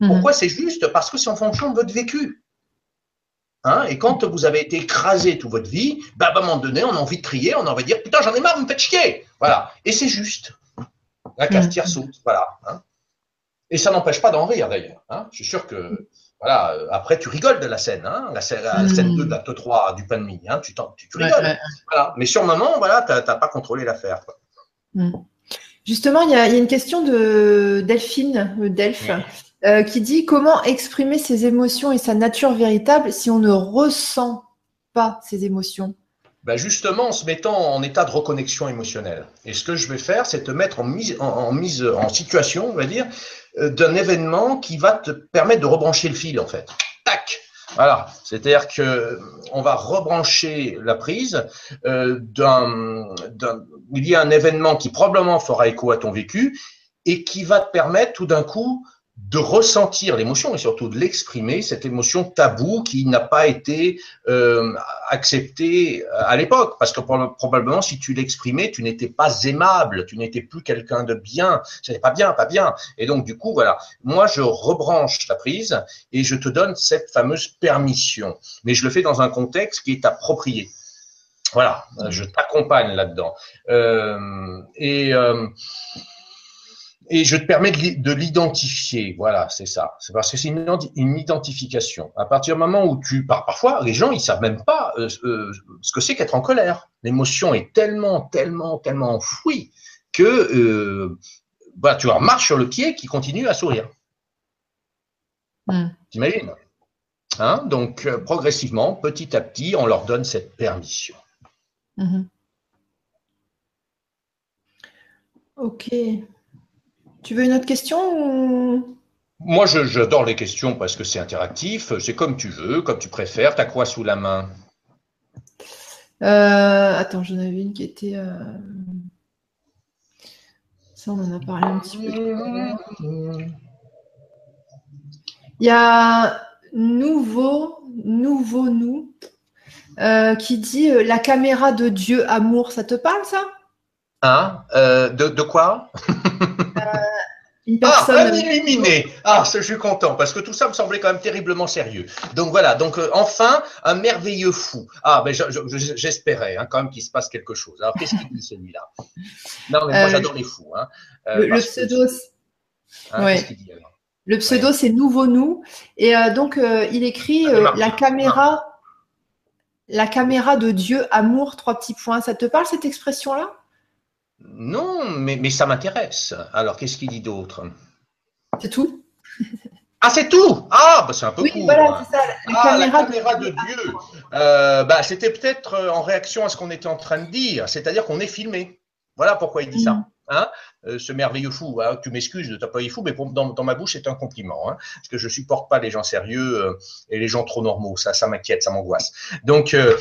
Mm. Pourquoi c'est juste? Parce que c'est en fonction de votre vécu. Hein, et quand vous avez été écrasé toute votre vie, bah, à un moment donné, on a envie de crier, on a envie de dire Putain, j'en ai marre, vous me faites chier. Voilà. Et c'est juste. La cafetière mm. saute. Voilà. Hein. Et ça n'empêche pas d'en rire d'ailleurs. Hein. Je suis sûr que. Voilà, euh, après tu rigoles de la scène, hein, la, scène, la scène 2 mm. de l'acte 3 du pain de mie, tu, tu, tu, rigoles. Voilà. Mais sur le moment, voilà, tu n'as pas contrôlé l'affaire. Mm. Justement, il y, a, y, a une question de Delphine, Delph, euh, qui dit comment exprimer ses émotions et sa nature véritable si on ne ressent pas ses émotions ben justement en se mettant en état de reconnexion émotionnelle. Et ce que je vais faire, c'est te mettre en mise en, situation, on va dire, euh, d'un événement qui va te permettre de rebrancher le fil en fait. Tac. Voilà, c'est-à-dire que on va rebrancher la prise euh, d'un, il y a un événement qui probablement fera écho à ton vécu et qui va te permettre tout d'un coup de ressentir l'émotion et surtout de l'exprimer, cette émotion taboue qui n'a pas été euh, acceptée à l'époque. Parce que probablement, si tu l'exprimais, tu n'étais pas aimable, tu n'étais plus quelqu'un de bien. Ce n'est pas bien, pas bien. Et donc, du coup, voilà, moi, je rebranche la prise et je te donne cette fameuse permission. Mais je le fais dans un contexte qui est approprié. Voilà, je t'accompagne là-dedans. Euh, et... Euh, Et je te permets de l'identifier. Voilà, c'est ça. C'est parce que c'est une, identification. À partir du moment où tu pars, parfois, les gens, ils savent même pas euh, euh, ce que c'est qu'être en colère. L'émotion est tellement, tellement, tellement enfouie que euh, bah, tu marche sur le pied qui continue à sourire. T'imagines? Hein? Donc, progressivement, petit à petit, on leur donne cette permission. Hmm. Ok. Tu veux une autre question Moi, j'adore les questions parce que c'est interactif. C'est comme tu veux, comme tu préfères. T'as quoi sous la main? Euh, Attends, j'en avais une qui était. Euh, ça, on en a parlé un petit peu. Il y a Nouveau, Nouveau Nous euh, qui dit La caméra de Dieu, amour. Ça te parle, ça? Hein? De, de, quoi? une ah, personne. Ah, illuminé. Ah, je suis content parce que tout ça me semblait quand même terriblement sérieux. Donc voilà. Donc euh, enfin, un merveilleux fou. Ah, ben j'espérais hein, quand même qu'il se passe quelque chose. Alors qu'est-ce qu'il dit celui-là? Non, mais moi euh, j'adore les fous. Hein, euh, le, pseudo. Hein, le pseudo, c'est Nouveau Nous. Et donc, il écrit la caméra, la caméra de Dieu, amour, trois petits points. Ça te parle cette expression-là? Non, mais, mais ça m'intéresse. Alors, qu'est-ce qu'il dit d'autre? C'est tout? Ah, c'est tout Ah, bah, c'est un peu oui, Voilà, c'est ça. La ah, caméra la caméra de, Dieu. Euh, bah, C'était peut-être euh, en réaction à ce qu'on était en train de dire, c'est-à-dire qu'on est filmé. Voilà pourquoi il dit ça. Mm. Hein euh, ce merveilleux fou. Hein, tu m'excuses de t'appeler fou, mais dans, ma bouche, c'est un compliment. Hein, parce que je supporte pas les gens sérieux euh, et les gens trop normaux. Ça, ça m'inquiète, ça m'angoisse. Donc, euh,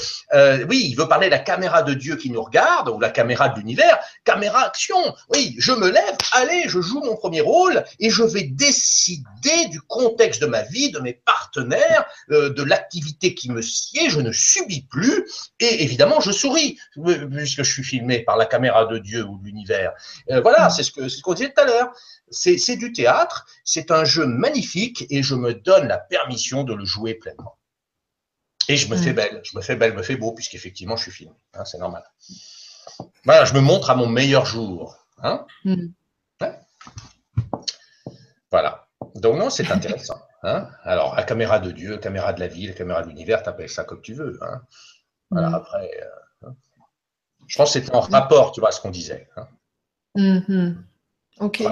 oui, il veut parler de la caméra de Dieu qui nous regarde, ou la caméra de l'univers. Caméra action. Oui, je me lève, allez, je joue mon premier rôle et je vais décider du contexte de ma vie, de mes partenaires, de l'activité qui me sied. Je ne subis plus et évidemment, je souris puisque je suis filmé par la caméra de Dieu ou de l'univers. voilà, c'est ce ce qu'on disait tout à l'heure. C'est du théâtre, c'est un jeu magnifique et je me donne la permission de le jouer pleinement. Et je me fais belle, je me fais belle, me fais beau, puisqu'effectivement je suis filmé. Hein, c'est normal. Voilà, je me montre à mon meilleur jour. Hein. Mm. Voilà. Donc non, c'est intéressant. Hein. Alors, la caméra de Dieu, la caméra de la vie, la caméra de l'univers, t'appelles ça comme tu veux. Voilà, mm. après. Euh, je pense que c'était en rapport, tu vois, à ce qu'on disait. Mm-hmm. Ok.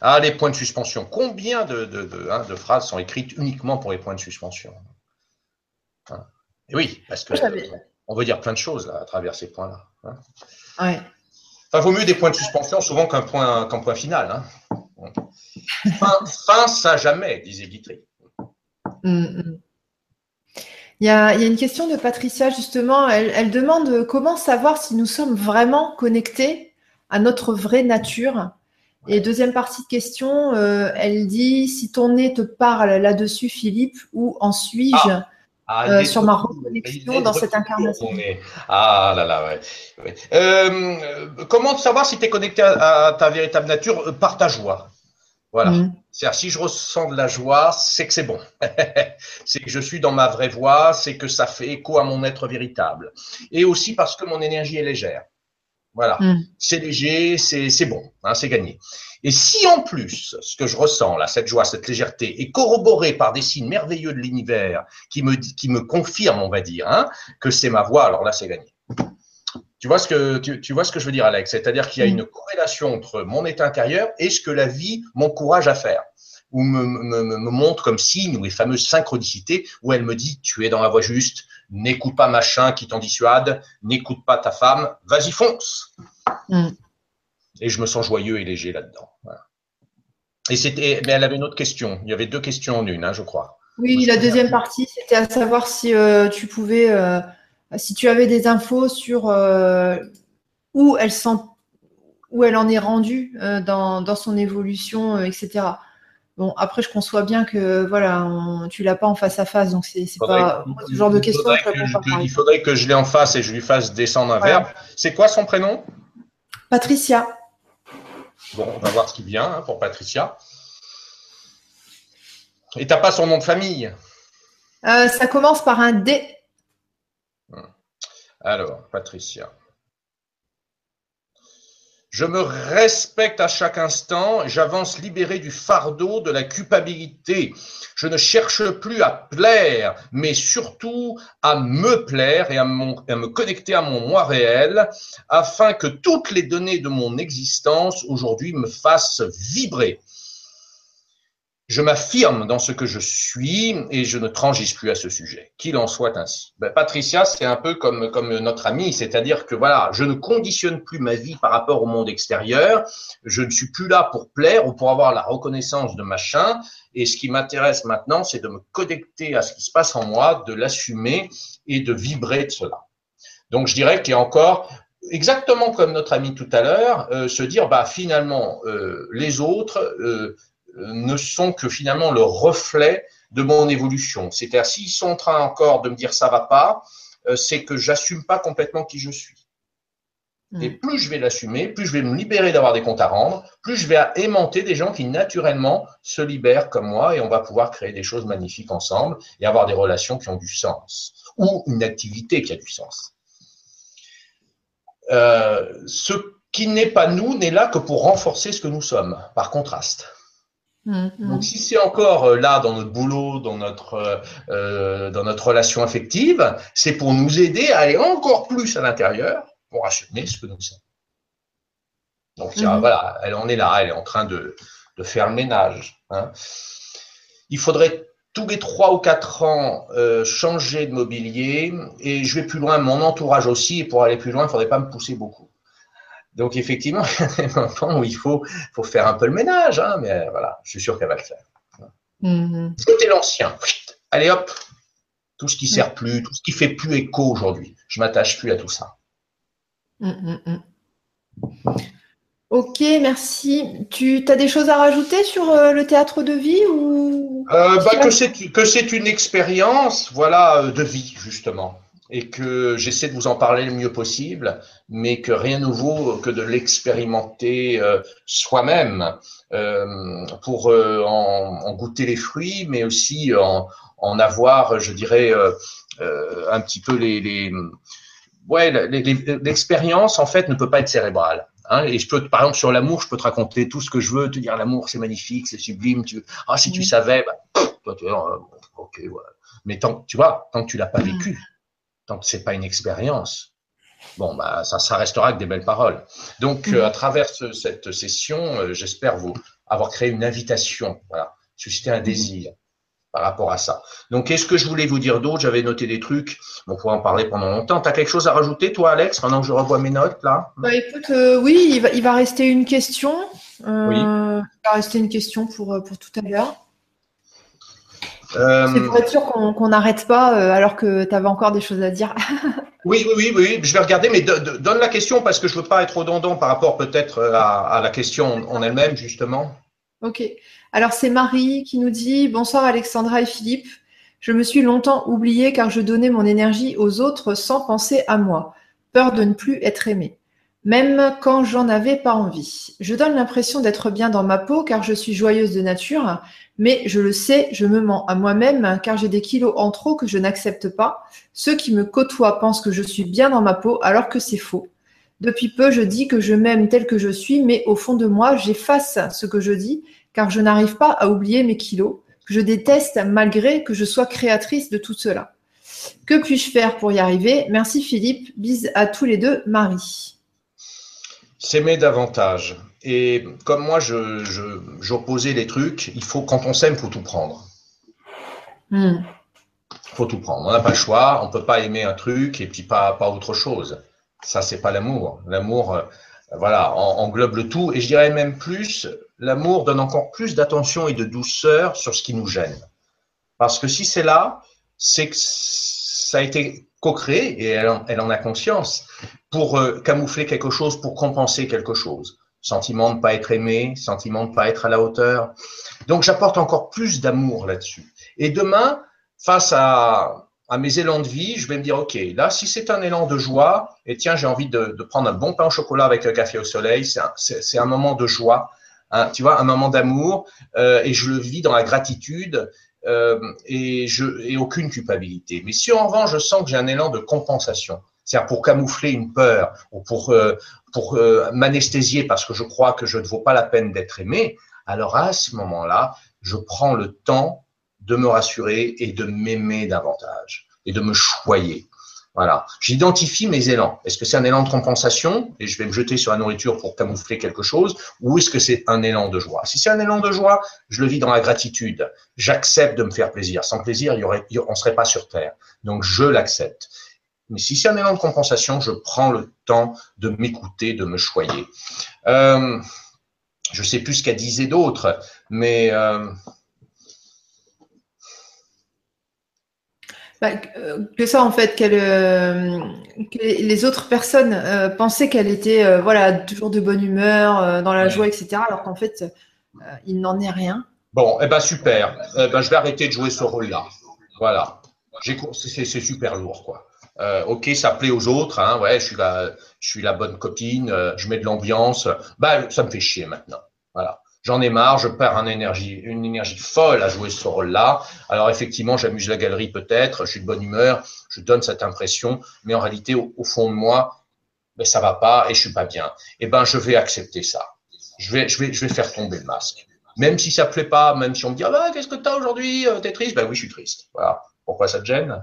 Ah, les points de suspension. Combien de, hein, de, phrases sont écrites uniquement pour les points de suspension? Hein. Et oui, parce que on veut dire plein de choses là, à travers ces points-là. Hein. ouais. Enfin, vaut mieux des points de suspension souvent qu'un point, qu'un point final. Fin, ça jamais, disait Guitry. Mm-hmm. Il y, a, une question de Patricia, justement. elle, demande comment savoir si nous sommes vraiment connectés à notre vraie nature. Et deuxième partie de question, euh, elle dit si ton nez te parle là-dessus, Philippe, où en suis-je ah. Ah, euh, sur ma reconnexion dans cette incarnation Ah là là, ouais. Euh, comment savoir si tu es connecté à, ta véritable nature Par ta joie? Voilà. Mm. C'est-à-dire, si je ressens de la joie, c'est que c'est bon. c'est que je suis dans ma vraie voie, c'est que ça fait écho à mon être véritable. Et aussi parce que mon énergie est légère. Voilà, mm. c'est léger, c'est bon, hein, c'est gagné. Et si en plus, ce que je ressens là, cette joie, cette légèreté, est corroboré par des signes merveilleux de l'univers qui me, qui me confirment, on va dire, hein, que c'est ma voix, alors là, c'est gagné. Tu vois ce que tu, tu vois ce que je veux dire, Alex? C'est-à-dire qu'il y a mm. une corrélation entre mon état intérieur et ce que la vie m'encourage à faire ou me, me, me, montre comme signe, ou les fameuses synchronicités, où elle me dit, tu es dans la voie juste, n'écoute pas machin qui t'en dissuade, n'écoute pas ta femme, vas-y fonce. Mm. Et je me sens joyeux et léger là-dedans. Et c'était, mais elle avait une autre question. Il y avait deux questions en une, hein, je crois. Oui, la deuxième partie, c'était à savoir si euh, tu pouvais, euh, si tu avais des infos sur euh, où elle sent, où elle en est rendue dans, dans, son évolution, etc. Bon, après, je conçois bien que voilà, tu l'as pas en face à face, donc c'est pas ce genre de question. il faudrait que je l'ai en face et je lui fasse descendre un verbe. C'est quoi son prénom? Patricia. Bon, on va voir ce qui vient hein, pour Patricia. Et t'as pas son nom de famille? Euh, Ça commence par un D. Alors, Patricia. Je me respecte à chaque instant, j'avance libéré du fardeau de la culpabilité. Je ne cherche plus à plaire, mais surtout à me plaire et à, à me connecter à mon moi réel afin que toutes les données de mon existence aujourd'hui me fassent vibrer je m'affirme dans ce que je suis et je ne transige plus à ce sujet, qu'il en soit ainsi. Ben, Patricia, c'est un peu comme, comme notre ami, c'est-à-dire que voilà, je ne conditionne plus ma vie par rapport au monde extérieur, je ne suis plus là pour plaire ou pour avoir la reconnaissance de machin, et ce qui m'intéresse maintenant, c'est de me connecter à ce qui se passe en moi, de l'assumer et de vibrer de cela. Donc je dirais qu'il y a encore exactement comme notre ami tout à l'heure, euh, se dire bah finalement euh, les autres euh, ne sont que finalement le reflet de mon évolution. C'est-à-dire, s'ils sont en train encore de me dire ça va pas, euh, c'est que j'assume pas complètement qui je suis. Hmm. Et plus je vais l'assumer, plus je vais me libérer d'avoir des comptes à rendre, plus je vais aimanter des gens qui naturellement se libèrent comme moi et on va pouvoir créer des choses magnifiques ensemble et avoir des relations qui ont du sens ou une activité qui a du sens. Euh, ce qui n'est pas nous n'est là que pour renforcer ce que nous sommes, par contraste. Mm, mm. Donc, si c'est encore euh, là dans notre boulot, dans notre, euh, euh, dans notre relation affective, c'est pour nous aider à aller encore plus à l'intérieur pour assumer ce que nous sommes. Donc, mm. voilà, elle en est là, elle est en train de, de faire le ménage. Hein. Il faudrait tous les trois ou quatre ans euh, changer de mobilier et je vais plus loin, mon entourage aussi, et pour aller plus loin, il ne faudrait pas me pousser beaucoup. Donc effectivement, il y a des moments où il faut, faut faire un peu le ménage, hein, mais voilà, je suis sûr qu'elle va le faire. Mm l'ancien. Allez hop, tout ce qui sert mm. plus, tout ce qui fait plus écho aujourd'hui. Je m'attache plus à tout ça. Mm, ok, merci. Tu as des choses à rajouter sur euh, le théâtre de vie ou euh, bah, que c'est une expérience, voilà, euh, de vie justement et que j'essaie de vous en parler le mieux possible, mais que rien ne vaut que de l'expérimenter euh, soi-même euh, pour euh, en, goûter les fruits, mais aussi en, en avoir, je dirais, un petit peu les, les ouais, l'expérience en fait ne peut pas être cérébrale. Hein, et je peux, par exemple, sur l'amour, je peux te raconter tout ce que je veux, te dire l'amour, c'est magnifique, c'est sublime. Tu, ah, si tu savais, bah, toi, tu, ok, ouais. Mais tant, tu vois, tant que tu l'as pas vécu, tant que c'est pas une expérience, bon, bah, ça, ça restera que des belles paroles. Donc, euh, à travers cette session, euh, j'espère vous avoir créé une invitation, voilà, susciter un désir par rapport à ça. Donc, qu'est-ce que je voulais vous dire d'autre J'avais noté des trucs, on pourrait en parler pendant longtemps. Tu as quelque chose à rajouter, toi, Alex, pendant que je revois mes notes, là? Bah, Écoute, euh, oui, il va, il va, rester une question. oui. Il va rester une question pour, pour tout à l'heure. Euh, c'est pour être sûr qu'on n'arrête pas euh, alors que tu avais encore des choses à dire. oui, oui, oui, oui, je vais regarder, mais donne la question parce que je ne veux pas être redondant par rapport peut-être euh, à, la question en elle-même, justement. Ok. Alors, c'est Marie qui nous dit Bonsoir Alexandra et Philippe. Je me suis longtemps oubliée car je donnais mon énergie aux autres sans penser à moi. Peur de ne plus être aimée même quand j'en avais pas envie. Je donne l'impression d'être bien dans ma peau car je suis joyeuse de nature, mais je le sais, je me mens à moi-même car j'ai des kilos en trop que je n'accepte pas. Ceux qui me côtoient pensent que je suis bien dans ma peau alors que c'est faux. Depuis peu, je dis que je m'aime tel que je suis, mais au fond de moi, j'efface ce que je dis car je n'arrive pas à oublier mes kilos, que je déteste malgré que je sois créatrice de tout cela. Que puis-je faire pour y arriver? Merci Philippe, bise à tous les deux, Marie s'aimer davantage. Et comme moi, je, j'opposais les trucs, il faut, quand on s'aime, il faut tout prendre. Il hmm. faut tout prendre. On n'a pas le choix, on ne peut pas aimer un truc et puis pas, pas autre chose. Ça, c'est pas l'amour. L'amour, euh, voilà, englobe le tout. Et je dirais même plus, l'amour donne encore plus d'attention et de douceur sur ce qui nous gêne. Parce que si c'est là, c'est que ça a été co-créé et elle en a conscience pour euh, camoufler quelque chose, pour compenser quelque chose. Sentiment de ne pas être aimé, sentiment de ne pas être à la hauteur. Donc j'apporte encore plus d'amour là-dessus. Et demain, face à, mes élans de vie, je vais me dire, OK, là, si c'est un élan de joie, et tiens, j'ai envie de, prendre un bon pain au chocolat avec un café au soleil, c'est un, un, moment de joie, hein, tu vois, un moment d'amour, euh, et je le vis dans la gratitude, et, je, et aucune culpabilité. Mais si en revanche, je sens que j'ai un élan de compensation, c'est-à-dire pour camoufler une peur ou pour, euh, pour euh, m'anesthésier parce que je crois que je ne vaux pas la peine d'être aimé, alors à ce moment-là, je prends le temps de me rassurer et de m'aimer davantage et de me choyer. Voilà. J'identifie mes élans. Est-ce que c'est un élan de compensation et je vais me jeter sur la nourriture pour camoufler quelque chose ou est-ce que c'est un élan de joie? Si c'est un élan de joie, je le vis dans la gratitude. J'accepte de me faire plaisir. Sans plaisir, on serait pas sur terre. Donc je l'accepte. Mais si c'est un élan de compensation, je prends le temps de m'écouter, de me choyer. Euh, je sais plus ce qu'a disait d'autres, mais euh, Bah, euh, que ça en fait, euh, que les autres personnes euh, pensaient qu'elle était voilà toujours de bonne humeur, dans la joie, etc. Alors qu'en fait, il n'en est rien. Bon, eh ben super. Eh ben, je vais arrêter de jouer ce rôle-là. Voilà. C'est super lourd, quoi. ok, ça plaît aux autres, hein, ouais, je suis la, je suis la bonne copine, je mets de l'ambiance. Bah, ça me fait chier maintenant. Voilà. J'en ai marre, je perds une énergie, folle à jouer ce rôle-là. Alors effectivement, j'amuse la galerie peut-être, je suis de bonne humeur, je donne cette impression, mais en réalité, au, fond de moi, ben, ça va pas et je suis pas bien. Eh ben, je vais accepter ça. Je vais, je vais, je vais faire tomber le masque. Même si ça plaît pas, même si on me dit, ah ben, qu'est-ce que tu as aujourd'hui? Euh, t'es triste? Ben oui, je suis triste. Voilà. Pourquoi ça te gêne?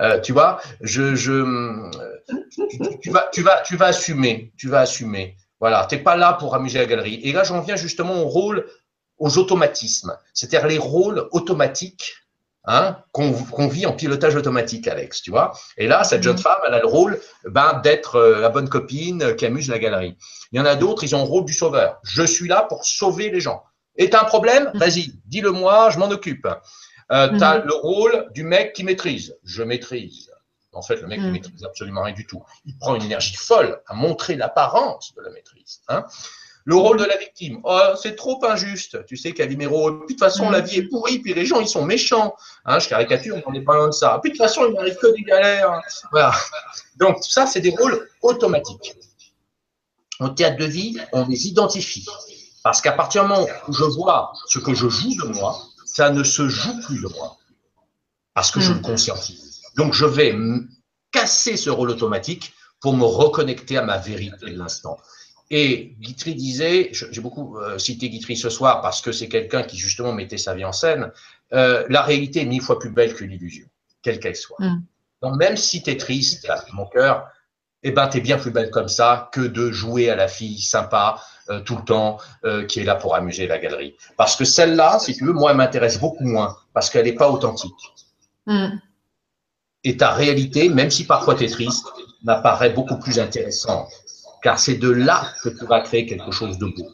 Euh, tu vois, je, je, tu, vas, tu vas, tu vas assumer, tu vas assumer. Voilà, tu n'es pas là pour amuser la galerie. Et là, j'en viens justement au rôle, aux automatismes, c'est-à-dire les rôles automatiques hein, qu'on vit en pilotage automatique, Alex, tu vois. Et là, cette jeune mhm. femme, elle a le rôle ben, d'être euh, la bonne copine qui amuse la galerie. Il y en a d'autres, ils ont le rôle du sauveur. Je suis là pour sauver les gens. Et t'as un problème? Mhm. Vas-y, dis-le moi, je m'en occupe. Euh, tu as mhm. le rôle du mec qui maîtrise. Je maîtrise. En fait, le mec ne mm. maîtrise absolument rien du tout. Il prend une énergie folle à montrer l'apparence de la maîtrise. Hein. Le rôle de la victime, oh, c'est trop injuste. Tu sais, Calimero, de toute façon, la mm. vie est pourrie, puis les gens, ils sont méchants. Hein, je caricature, on n'est pas loin de ça. Puis de toute façon, il n'arrive que des galères. Voilà. Donc, ça, c'est des rôles automatiques. En théâtre de vie, on les identifie. Parce qu'à partir du moment où je vois ce que je joue de moi, ça ne se joue plus de moi. Parce que je le mm. conscientise. Donc, je vais casser ce rôle automatique pour me reconnecter à ma vérité de l'instant. Et Guitry disait, j'ai beaucoup euh, cité Guitry ce soir parce que c'est quelqu'un qui justement mettait sa vie en scène, euh, la réalité est mille fois plus belle que l'illusion, quelle qu'elle soit. Mm. Donc même si tu es triste, mon cœur, eh ben tu es bien plus belle comme ça que de jouer à la fille sympa euh, tout le temps qui est là pour amuser la galerie. Parce que celle-là, si tu veux, moi, elle m'intéresse beaucoup moins parce qu'elle n'est pas authentique. Mm et ta réalité, même si parfois tu es triste, m'apparaît beaucoup plus intéressante. Car c'est de là que tu vas créer quelque chose de beau.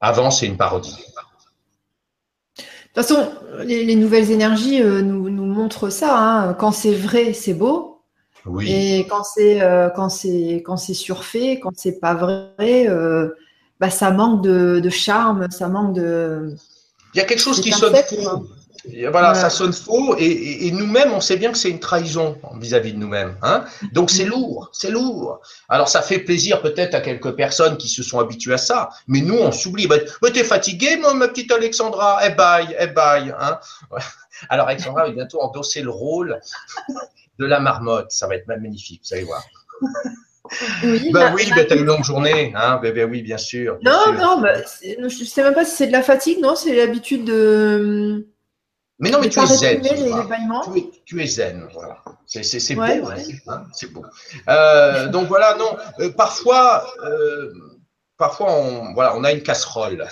Avant, c'est une parodie. De toute façon, les, nouvelles énergies euh, nous, montrent ça. Hein. Quand c'est vrai, c'est beau. Oui. Et quand c'est euh, quand c'est quand c'est surfait, quand c'est pas vrai, euh, bah, ça manque de, charme, ça manque de. Il y a quelque chose qui sonne fou voilà, ça sonne faux et, nous-mêmes, on sait bien que c'est une trahison vis-à-vis de nous-mêmes. Hein Donc c'est lourd, c'est lourd. Alors ça fait plaisir peut-être à quelques personnes qui se sont habituées à ça, mais nous, on s'oublie. Bah, bah, t'es fatigué, moi, ma petite Alexandra? Eh bye, eh bye. Hein Alors Alexandra va bientôt endosser le rôle de la marmotte. Ça va être magnifique, vous allez voir. Oui, bah, oui, bah, t'as une longue journée, hein, bébé, oui, bien sûr. non, non, bah, je sais même pas si c'est de la fatigue, non, c'est l'habitude de mais non, mais tu es zen. Tu es, zen, voilà. C'est beau, hein, c'est beau. Euh, donc voilà, non. Euh, parfois, euh, parfois, on, voilà, on a une casserole.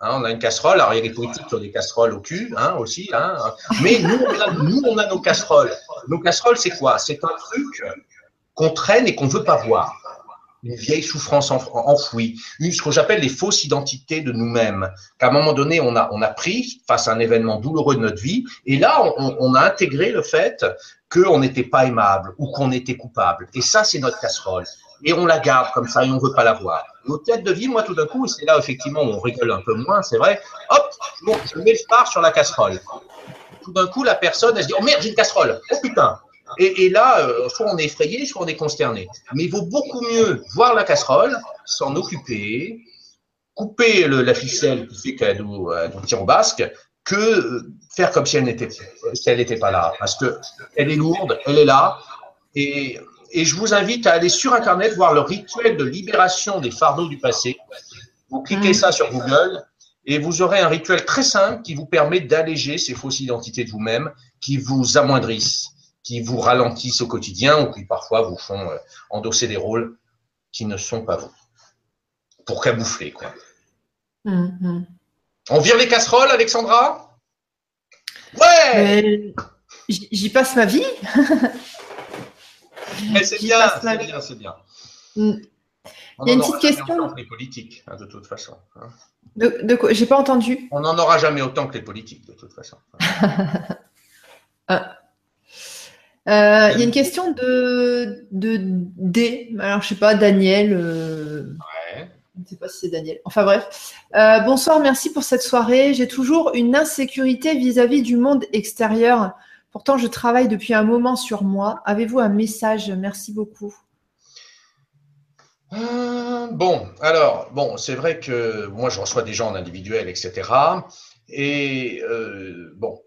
Hein, on a une casserole. Alors il y a des politiques qui ont des casseroles au cul, hein, aussi. Hein, mais nous, on a, nous, on a nos casseroles. Nos casseroles, c'est quoi? C'est un truc qu'on traîne et qu'on veut pas voir une vieille souffrance enfouie, ce que j'appelle les fausses identités de nous-mêmes. Qu'à un moment donné, on a, on a pris face à un événement douloureux de notre vie, et là, on, a intégré le fait qu'on n'était pas aimable ou qu'on était coupable. Et ça, c'est notre casserole. Et on la garde comme ça et on veut pas la voir. Nos têtes de vie, moi, tout d'un coup, c'est là, effectivement, où on rigole un peu moins, c'est vrai. Hop, je mets le phare sur la casserole. Tout d'un coup, la personne, elle se dit, oh merde, j'ai une casserole. Oh putain, et, là, euh, soit on est effrayé, soit on est consterné. Mais il vaut beaucoup mieux voir la casserole, s'en occuper, couper la ficelle qui fait qu'elle nous, tire au basque, que faire comme si elle n'était si elle n'était pas là. Parce que elle est lourde, elle est là, et, et je vous invite à aller sur Internet voir le rituel de libération des fardeaux du passé. Vous cliquez ça sur Google et vous aurez un rituel très simple qui vous permet d'alléger ces fausses identités de vous-même, qui vous amoindrissent, qui vous ralentissent au quotidien ou qui parfois vous font euh, endosser des rôles qui ne sont pas vous. Pour camoufler, quoi. Mm-hmm. On vire les casseroles, Alexandra? Ouais J'y passe ma vie. Mais c'est bien, c'est bien, c'est bien. Mm. Il y a une petite question. Les politiques, hein, de toute façon. Hein. De, de quoi? J'ai pas entendu. On n'en aura jamais autant que les politiques, de toute façon. Euh, il y a une question de, de D. Alors, je sais pas, Daniel. Euh, ouais. Je ne sais pas si c'est Daniel. Enfin bref. Euh, bonsoir, merci pour cette soirée. J'ai toujours une insécurité vis-à-vis du monde extérieur. Pourtant, je travaille depuis un moment sur moi. Avez-vous un message? Merci beaucoup. bon, alors, bon, c'est vrai que moi, je reçois des gens en individuel, etc. Et bon,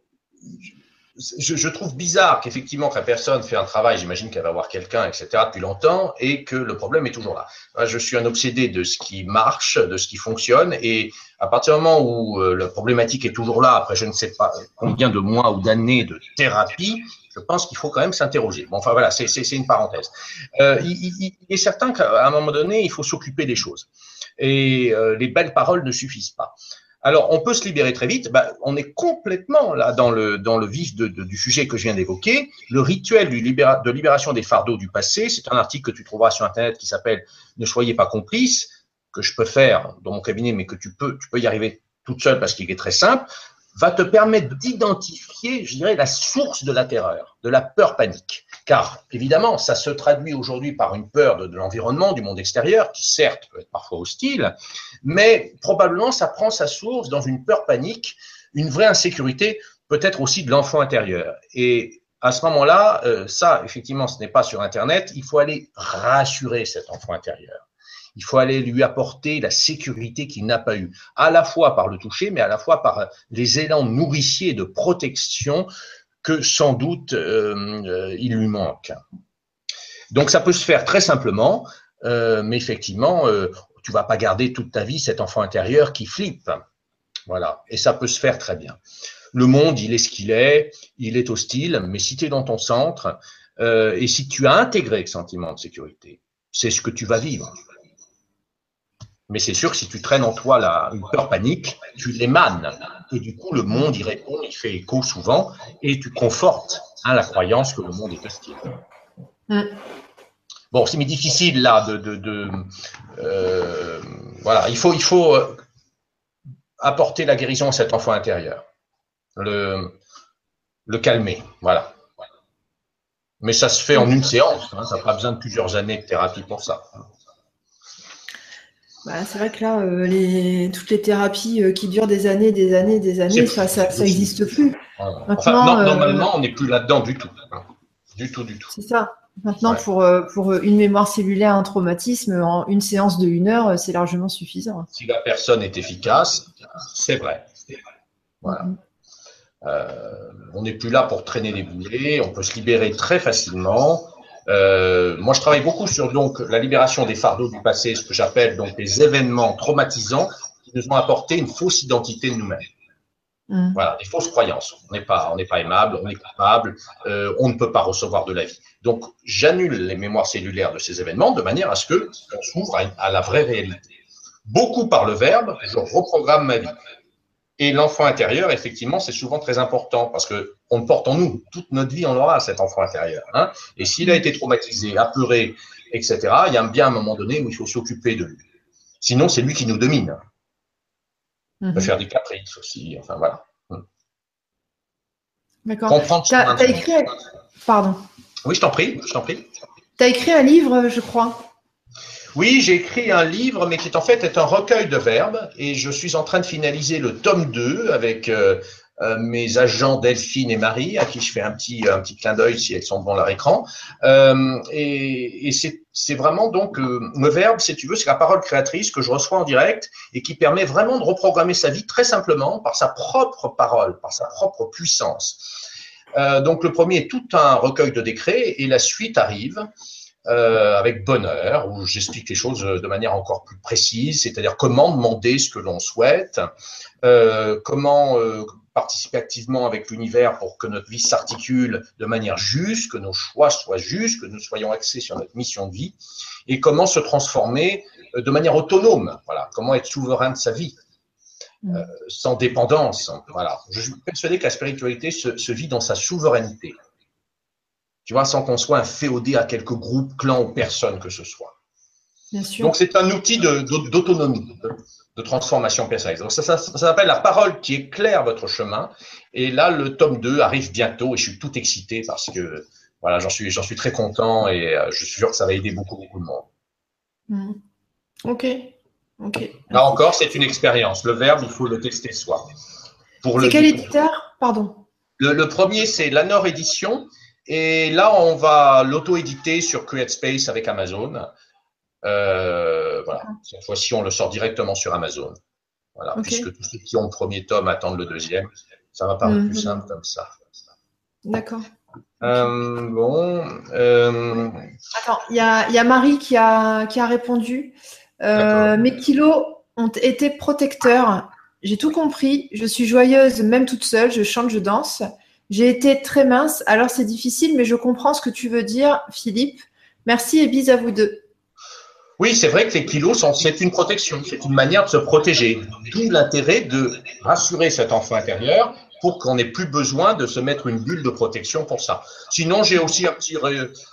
je, trouve bizarre qu'effectivement, que la personne fait un travail, j'imagine qu'elle va voir quelqu'un, etc., depuis longtemps, et que le problème est toujours là. Je suis un obsédé de ce qui marche, de ce qui fonctionne, et à partir du moment où euh, la problématique est toujours là, après je ne sais pas combien de mois ou d'années de thérapie, je pense qu'il faut quand même s'interroger. Bon, enfin voilà, c'est une parenthèse. Euh, il, est certain qu'à un moment donné, il faut s'occuper des choses. Et euh, les belles paroles ne suffisent pas. Alors, on peut se libérer très vite. Bah, on est complètement là dans le, dans le vif du sujet que je viens d'évoquer. Le rituel de libération des fardeaux du passé, c'est un article que tu trouveras sur Internet qui s'appelle Ne soyez pas complices, que je peux faire dans mon cabinet, mais que tu peux, tu peux y arriver toute seule parce qu'il est très simple va te permettre d'identifier, je dirais, la source de la terreur, de la peur panique. Car évidemment, ça se traduit aujourd'hui par une peur de, l'environnement, du monde extérieur, qui certes peut être parfois hostile, mais probablement ça prend sa source dans une peur panique, une vraie insécurité, peut-être aussi de l'enfant intérieur. Et à ce moment-là, euh, ça, effectivement, ce n'est pas sur Internet, il faut aller rassurer cet enfant intérieur. Il faut aller lui apporter la sécurité qu'il n'a pas eue, à la fois par le toucher, mais à la fois par les élans nourriciers de protection que sans doute euh, euh, il lui manque. Donc ça peut se faire très simplement, euh, mais effectivement, tu vas pas garder toute ta vie cet enfant intérieur qui flippe. Voilà, et ça peut se faire très bien. Le monde, il est ce qu'il est, il est hostile, mais si tu es dans ton centre, et si tu as intégré le sentiment de sécurité, c'est ce que tu vas vivre. Mais c'est sûr que si tu traînes en toi la, une peur panique, tu l'émanes. Et du coup, le monde y répond, il fait écho souvent, et tu confortes hein, la croyance que le monde est hostile. Mm. Bon, c'est mais difficile là de, de, euh, voilà, il faut, il faut euh, apporter la guérison à cet enfant intérieur, le, le calmer, voilà. Mais ça se fait en une séance, hein, ça n'a pas besoin de plusieurs années de thérapie pour ça. Bah, c'est vrai que là, euh, les, toutes les thérapies euh, qui durent des années, des années, des années, ça n'existe plus. Maintenant, euh, normalement, on n'est plus là-dedans du tout. Hein. Du tout, du tout. C'est ça. Maintenant, pour, pour une mémoire cellulaire, un traumatisme, en une séance de une heure, c'est largement suffisant. Si la personne est efficace, c'est vrai. Voilà. on n'est plus là pour traîner les boulets, on peut se libérer très facilement. Euh, moi, je travaille beaucoup sur donc la libération des fardeaux du passé, ce que j'appelle donc des événements traumatisants qui nous ont apporté une fausse identité de nous-mêmes. Mmh. Voilà, des fausses croyances. On n'est pas, on n'est pas aimable, on est coupable, euh, on ne peut pas recevoir de la vie. Donc, j'annule les mémoires cellulaires de ces événements de manière à ce que on s'ouvre à, à la vraie réalité. Beaucoup par le verbe, je reprogramme ma vie. Et l'enfant intérieur, effectivement, c'est souvent très important parce que on porte en nous toute notre vie, on aura cet enfant intérieur. Hein. Et s'il a été traumatisé, apeuré, etc., il y a bien un moment donné où il faut s'occuper de lui. Sinon, c'est lui qui nous domine. On peut mhm. faire des caprices aussi. Enfin voilà. D'accord. Tu as, écrit. Pardon. Oui, je t'en prie. Je t'en prie. Tu as écrit un livre, je crois. Oui, j'ai écrit un livre, mais qui en fait est un recueil de verbes, et je suis en train de finaliser le tome 2 avec euh, euh, mes agents Delphine et Marie, à qui je fais un petit, un petit clin d'œil si elles sont devant leur écran. Euh, et c'est vraiment donc le verbe, si tu veux, c'est la parole créatrice que je reçois en direct et qui permet vraiment de reprogrammer sa vie très simplement par sa propre parole, par sa propre puissance. donc le premier est tout un recueil de décrets et la suite arrive. Euh, avec bonheur, où j'explique les choses de manière encore plus précise, c'est-à-dire comment demander ce que l'on souhaite, euh, comment euh, participer activement avec l'univers pour que notre vie s'articule de manière juste, que nos choix soient justes, que nous soyons axés sur notre mission de vie, et comment se transformer de manière autonome, voilà, comment être souverain de sa vie. Mm. sans dépendance. Voilà. Je suis persuadé que la spiritualité se, se vit dans sa souveraineté tu vois, sans qu'on soit un féodé à quelques groupes, clans ou personnes que ce soit. Bien sûr. Donc, c'est un outil d'autonomie, de, transformation personnelle. Donc, ça, ça, s'appelle la parole qui éclaire votre chemin. Et là, le tome 2 arrive bientôt et je suis tout excité parce que, voilà, j'en suis, j'en suis très content et euh, je suis sûr que ça va aider beaucoup, beaucoup de monde. Hmm. Ok. Ok. Là encore, c'est une expérience. Le verbe, il faut le tester soi. C'est quel éditeur? Pardon. Le, le premier, c'est l'Anor Édition et là, on va l'auto-éditer sur CreateSpace avec Amazon. Euh, voilà. Cette fois-ci, on le sort directement sur Amazon. Voilà. Puisque tous ceux qui ont le premier tome attendent le deuxième. Ça va paraître plus mhm. simple comme ça. D'accord. Euh, bon. Euh, Attends, il y a, Marie qui a, qui a répondu. mes kilos ont été protecteurs. J'ai tout compris. Je suis joyeuse, même toute seule. Je chante, je danse. J'ai été très mince, alors c'est difficile, mais je comprends ce que tu veux dire, Philippe. Merci et bis à vous deux. Oui, c'est vrai que les kilos, c'est une protection, c'est une manière de se protéger. D'où l'intérêt de rassurer cet enfant intérieur pour qu'on n'ait plus besoin de se mettre une bulle de protection pour ça. Sinon, j'ai aussi un petit,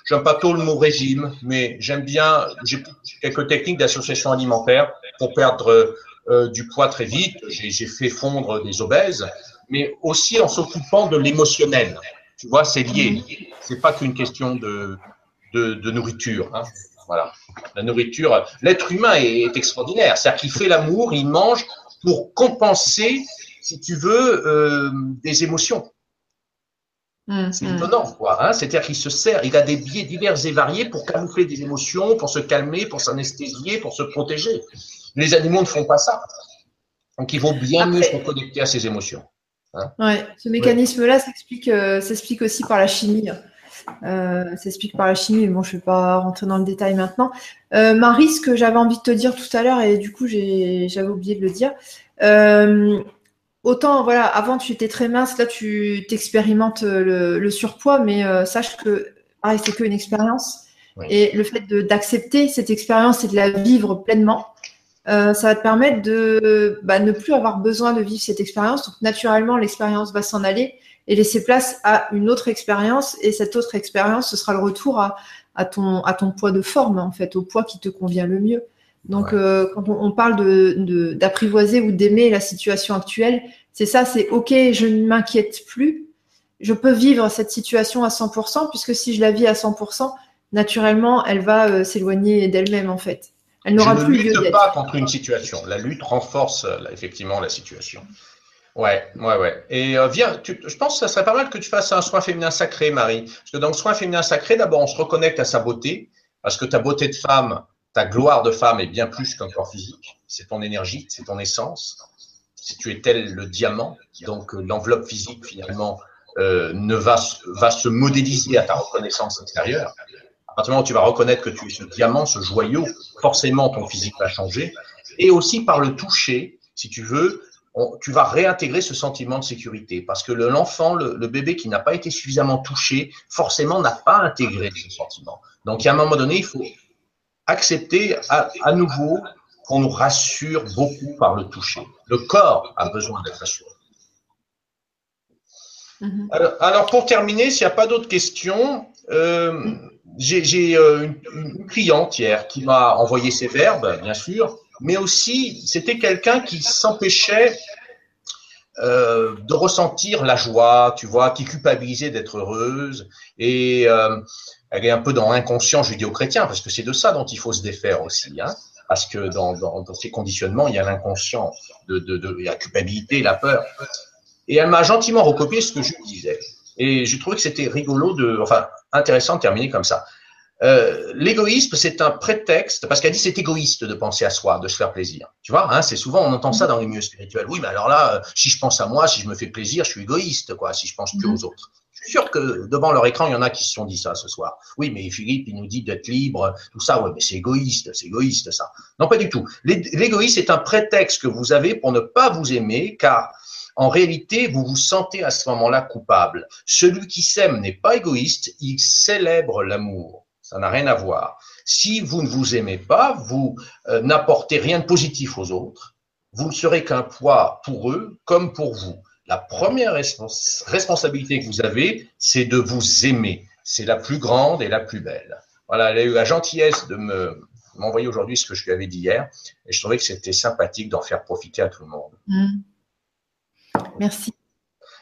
j'aime pas trop le mot régime, mais j'aime bien, j'ai quelques techniques d'association alimentaire pour perdre euh, du poids très vite. J'ai fait fondre des obèses mais aussi en s'occupant de l'émotionnel. Tu vois, c'est lié. C'est pas qu'une question de, de, de nourriture. Hein. Voilà. La nourriture, l'être humain est, extraordinaire. C'est-à-dire qu'il fait l'amour, il mange pour compenser, si tu veux, euh, des émotions. Mmh, c'est étonnant, quoi. Hein C'est-à-dire qu'il se sert, il a des biais divers et variés pour camoufler des émotions, pour se calmer, pour s'anesthésier, pour se protéger. Les animaux ne font pas ça. Donc, il vaut bien mieux se reconnecter à ses émotions. Hein ouais, ce mécanisme-là s'explique, euh, s'explique aussi par la chimie. Euh, s'explique par la chimie, mais bon, je ne vais pas rentrer dans le détail maintenant. Euh, Marie, ce que j'avais envie de te dire tout à l'heure, et du coup, j'avais oublié de le dire. Autant, voilà, avant, tu étais très mince, là, tu t'expérimentes le, le, surpoids, mais sache que, pareil, c'est qu'une expérience. Et le fait d'accepter cette expérience et de la vivre pleinement, euh, ça va te permettre de bah, ne plus avoir besoin de vivre cette expérience. Donc naturellement, l'expérience va s'en aller et laisser place à une autre expérience. Et cette autre expérience, ce sera le retour à, à, ton, à ton poids de forme, en fait, au poids qui te convient le mieux. Donc euh, quand on, parle de, d'apprivoiser ou d'aimer la situation actuelle, c'est ça, c'est OK, je ne m'inquiète plus. Je peux vivre cette situation à 100%, puisque si je la vis à 100%, naturellement, elle va euh, s'éloigner d'elle-même, en fait. Elle n'aura plus ne lutte pas contre une situation. La lutte renforce euh, effectivement la situation. Ouais, ouais, ouais. Et euh, viens, je pense que ça serait pas mal que tu fasses un soin féminin sacré, Marie. Parce que dans le soin féminin sacré, d'abord, on se reconnecte à sa beauté, parce que ta beauté de femme, ta gloire de femme est bien plus qu'un corps physique. C'est ton énergie, c'est ton essence. Si tu es tel le diamant, donc euh, l'enveloppe physique finalement ne va, va se modéliser à ta reconnaissance intérieure partir du moment où tu vas reconnaître que tu es ce diamant, ce joyau, forcément ton physique va changer. Et aussi par le toucher, si tu veux, tu vas réintégrer ce sentiment de sécurité. Parce que l'enfant, le, le, bébé qui n'a pas été suffisamment touché, forcément n'a pas intégré ce sentiment. Donc, à un moment donné, il faut accepter à, à nouveau qu'on nous rassure beaucoup par le toucher. Le corps a besoin d'être rassuré. Mm-hmm. alors, alors, pour terminer, s'il n'y a pas d'autres questions, euh, j'ai euh, une, cliente hier qui m'a envoyé ses verbes, bien sûr, mais aussi c'était quelqu'un qui s'empêchait euh, de ressentir la joie, tu vois, qui culpabilisait d'être heureuse. Et euh, elle est un peu dans l'inconscient judéo-chrétien, parce que c'est de ça dont il faut se défaire aussi. Hein, parce que dans, ces conditionnements, il y a l'inconscient, de, la culpabilité, la peur. Et elle m'a gentiment recopié ce que je disais. Et je trouvais que c'était rigolo de, enfin, intéressant de terminer comme ça. Euh, L'égoïsme, c'est un prétexte, parce qu'elle dit c'est égoïste de penser à soi, de se faire plaisir. Tu vois, hein, c'est souvent, on entend ça dans les milieux spirituels. Oui, mais alors là, euh, si je pense à moi, si je me fais plaisir, je suis égoïste, quoi, si je pense plus aux autres. Suis sûr que devant leur écran, il y en a qui se sont dit ça ce soir. Oui, mais Philippe, il nous dit d'être libre, tout ça. Ouais, mais c'est égoïste, c'est égoïste ça. Non, pas du tout. L'égoïsme est un prétexte que vous avez pour ne pas vous aimer, car en réalité, vous vous sentez à ce moment-là coupable. Celui qui s'aime n'est pas égoïste, il célèbre l'amour. Ça n'a rien à voir. Si vous ne vous aimez pas, vous euh, n'apportez rien de positif aux autres. Vous ne serez qu'un poids pour eux comme pour vous. La première responsabilité que vous avez, c'est de vous aimer. C'est la plus grande et la plus belle. Voilà, elle a eu la gentillesse de me m'envoyer aujourd'hui ce que je lui avais dit hier, et je trouvais que c'était sympathique d'en faire profiter à tout le monde. Mmh. Merci.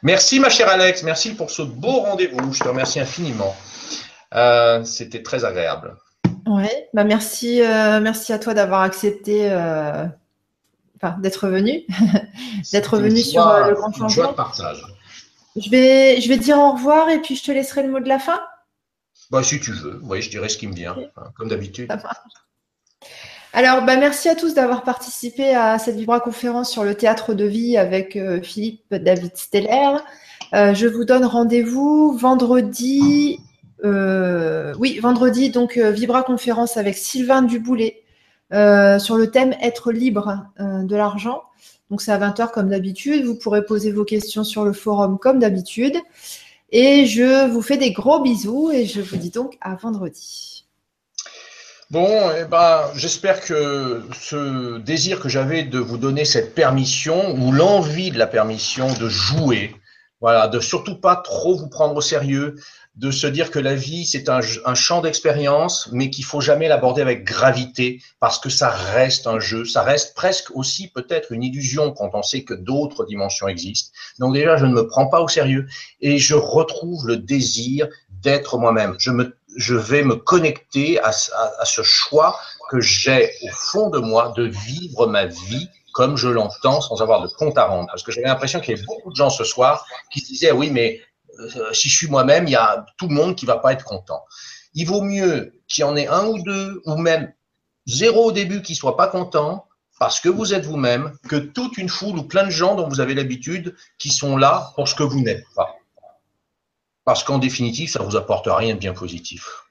Merci ma chère Alex, merci pour ce beau rendez-vous. Je te remercie infiniment. Euh, c'était très agréable. Oui, bah merci, euh, merci à toi d'avoir accepté euh, d'être venu, d'être venu sur euh, le grand changement. de partage. Je vais, je vais dire au revoir et puis je te laisserai le mot de la fin. Bah, si tu veux, oui, je dirais ce qui me vient, hein, comme d'habitude. Alors, bah, merci à tous d'avoir participé à cette Vibra conférence sur le théâtre de vie avec euh, Philippe David Steller. Euh, je vous donne rendez-vous vendredi. oui, vendredi, donc Vibra conférence avec Sylvain Duboulet euh, sur le thème être libre euh, de l'argent. Donc c'est à 20h comme d'habitude. Vous pourrez poser vos questions sur le forum comme d'habitude. Et je vous fais des gros bisous et je vous dis donc à vendredi. Bon, eh ben, j'espère que ce désir que j'avais de vous donner cette permission ou l'envie de la permission de jouer, voilà, de surtout pas trop vous prendre au sérieux, de se dire que la vie, c'est un, champ d'expérience, mais qu'il faut jamais l'aborder avec gravité, parce que ça reste un jeu, ça reste presque aussi peut-être une illusion quand on sait que d'autres dimensions existent. Donc déjà, je ne me prends pas au sérieux et je retrouve le désir d'être moi-même. Je, me, je vais me connecter à, à ce choix que j'ai au fond de moi de vivre ma vie comme je l'entends sans avoir de compte à rendre. Parce que j'avais l'impression qu'il y avait beaucoup de gens ce soir qui se disaient, oui, mais si je suis moi-même, il y a tout le monde qui va pas être content. Il vaut mieux qu'il y en ait un ou deux, ou même zéro au début qui soit pas content, parce que vous êtes vous-même, que toute une foule ou plein de gens dont vous avez l'habitude qui sont là pour ce que vous n'êtes pas. Parce qu'en définitive, ça vous apporte rien de bien positif.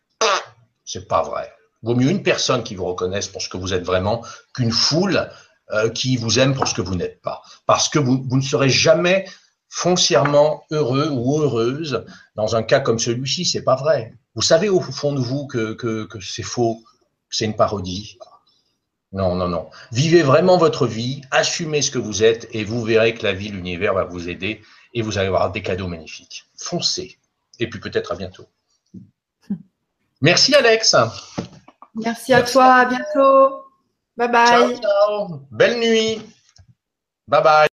C'est pas vrai. Vaut mieux une personne qui vous reconnaisse pour ce que vous êtes vraiment qu'une foule euh, qui vous aime pour ce que vous n'êtes pas. Parce que vous ne serez jamais foncièrement heureux ou heureuse dans un cas comme celui-ci. C'est pas vrai. Vous savez au fond de vous que, que, que c'est faux, que c'est une parodie? Non, non, non. Vivez vraiment votre vie, assumez ce que vous êtes et vous verrez que la vie, l'univers va vous aider et vous allez avoir des cadeaux magnifiques. Foncez. Et puis peut-être à bientôt. Merci Alex. Merci à toi, à bientôt. Bye bye. Ciao, ciao. Belle nuit. Bye bye.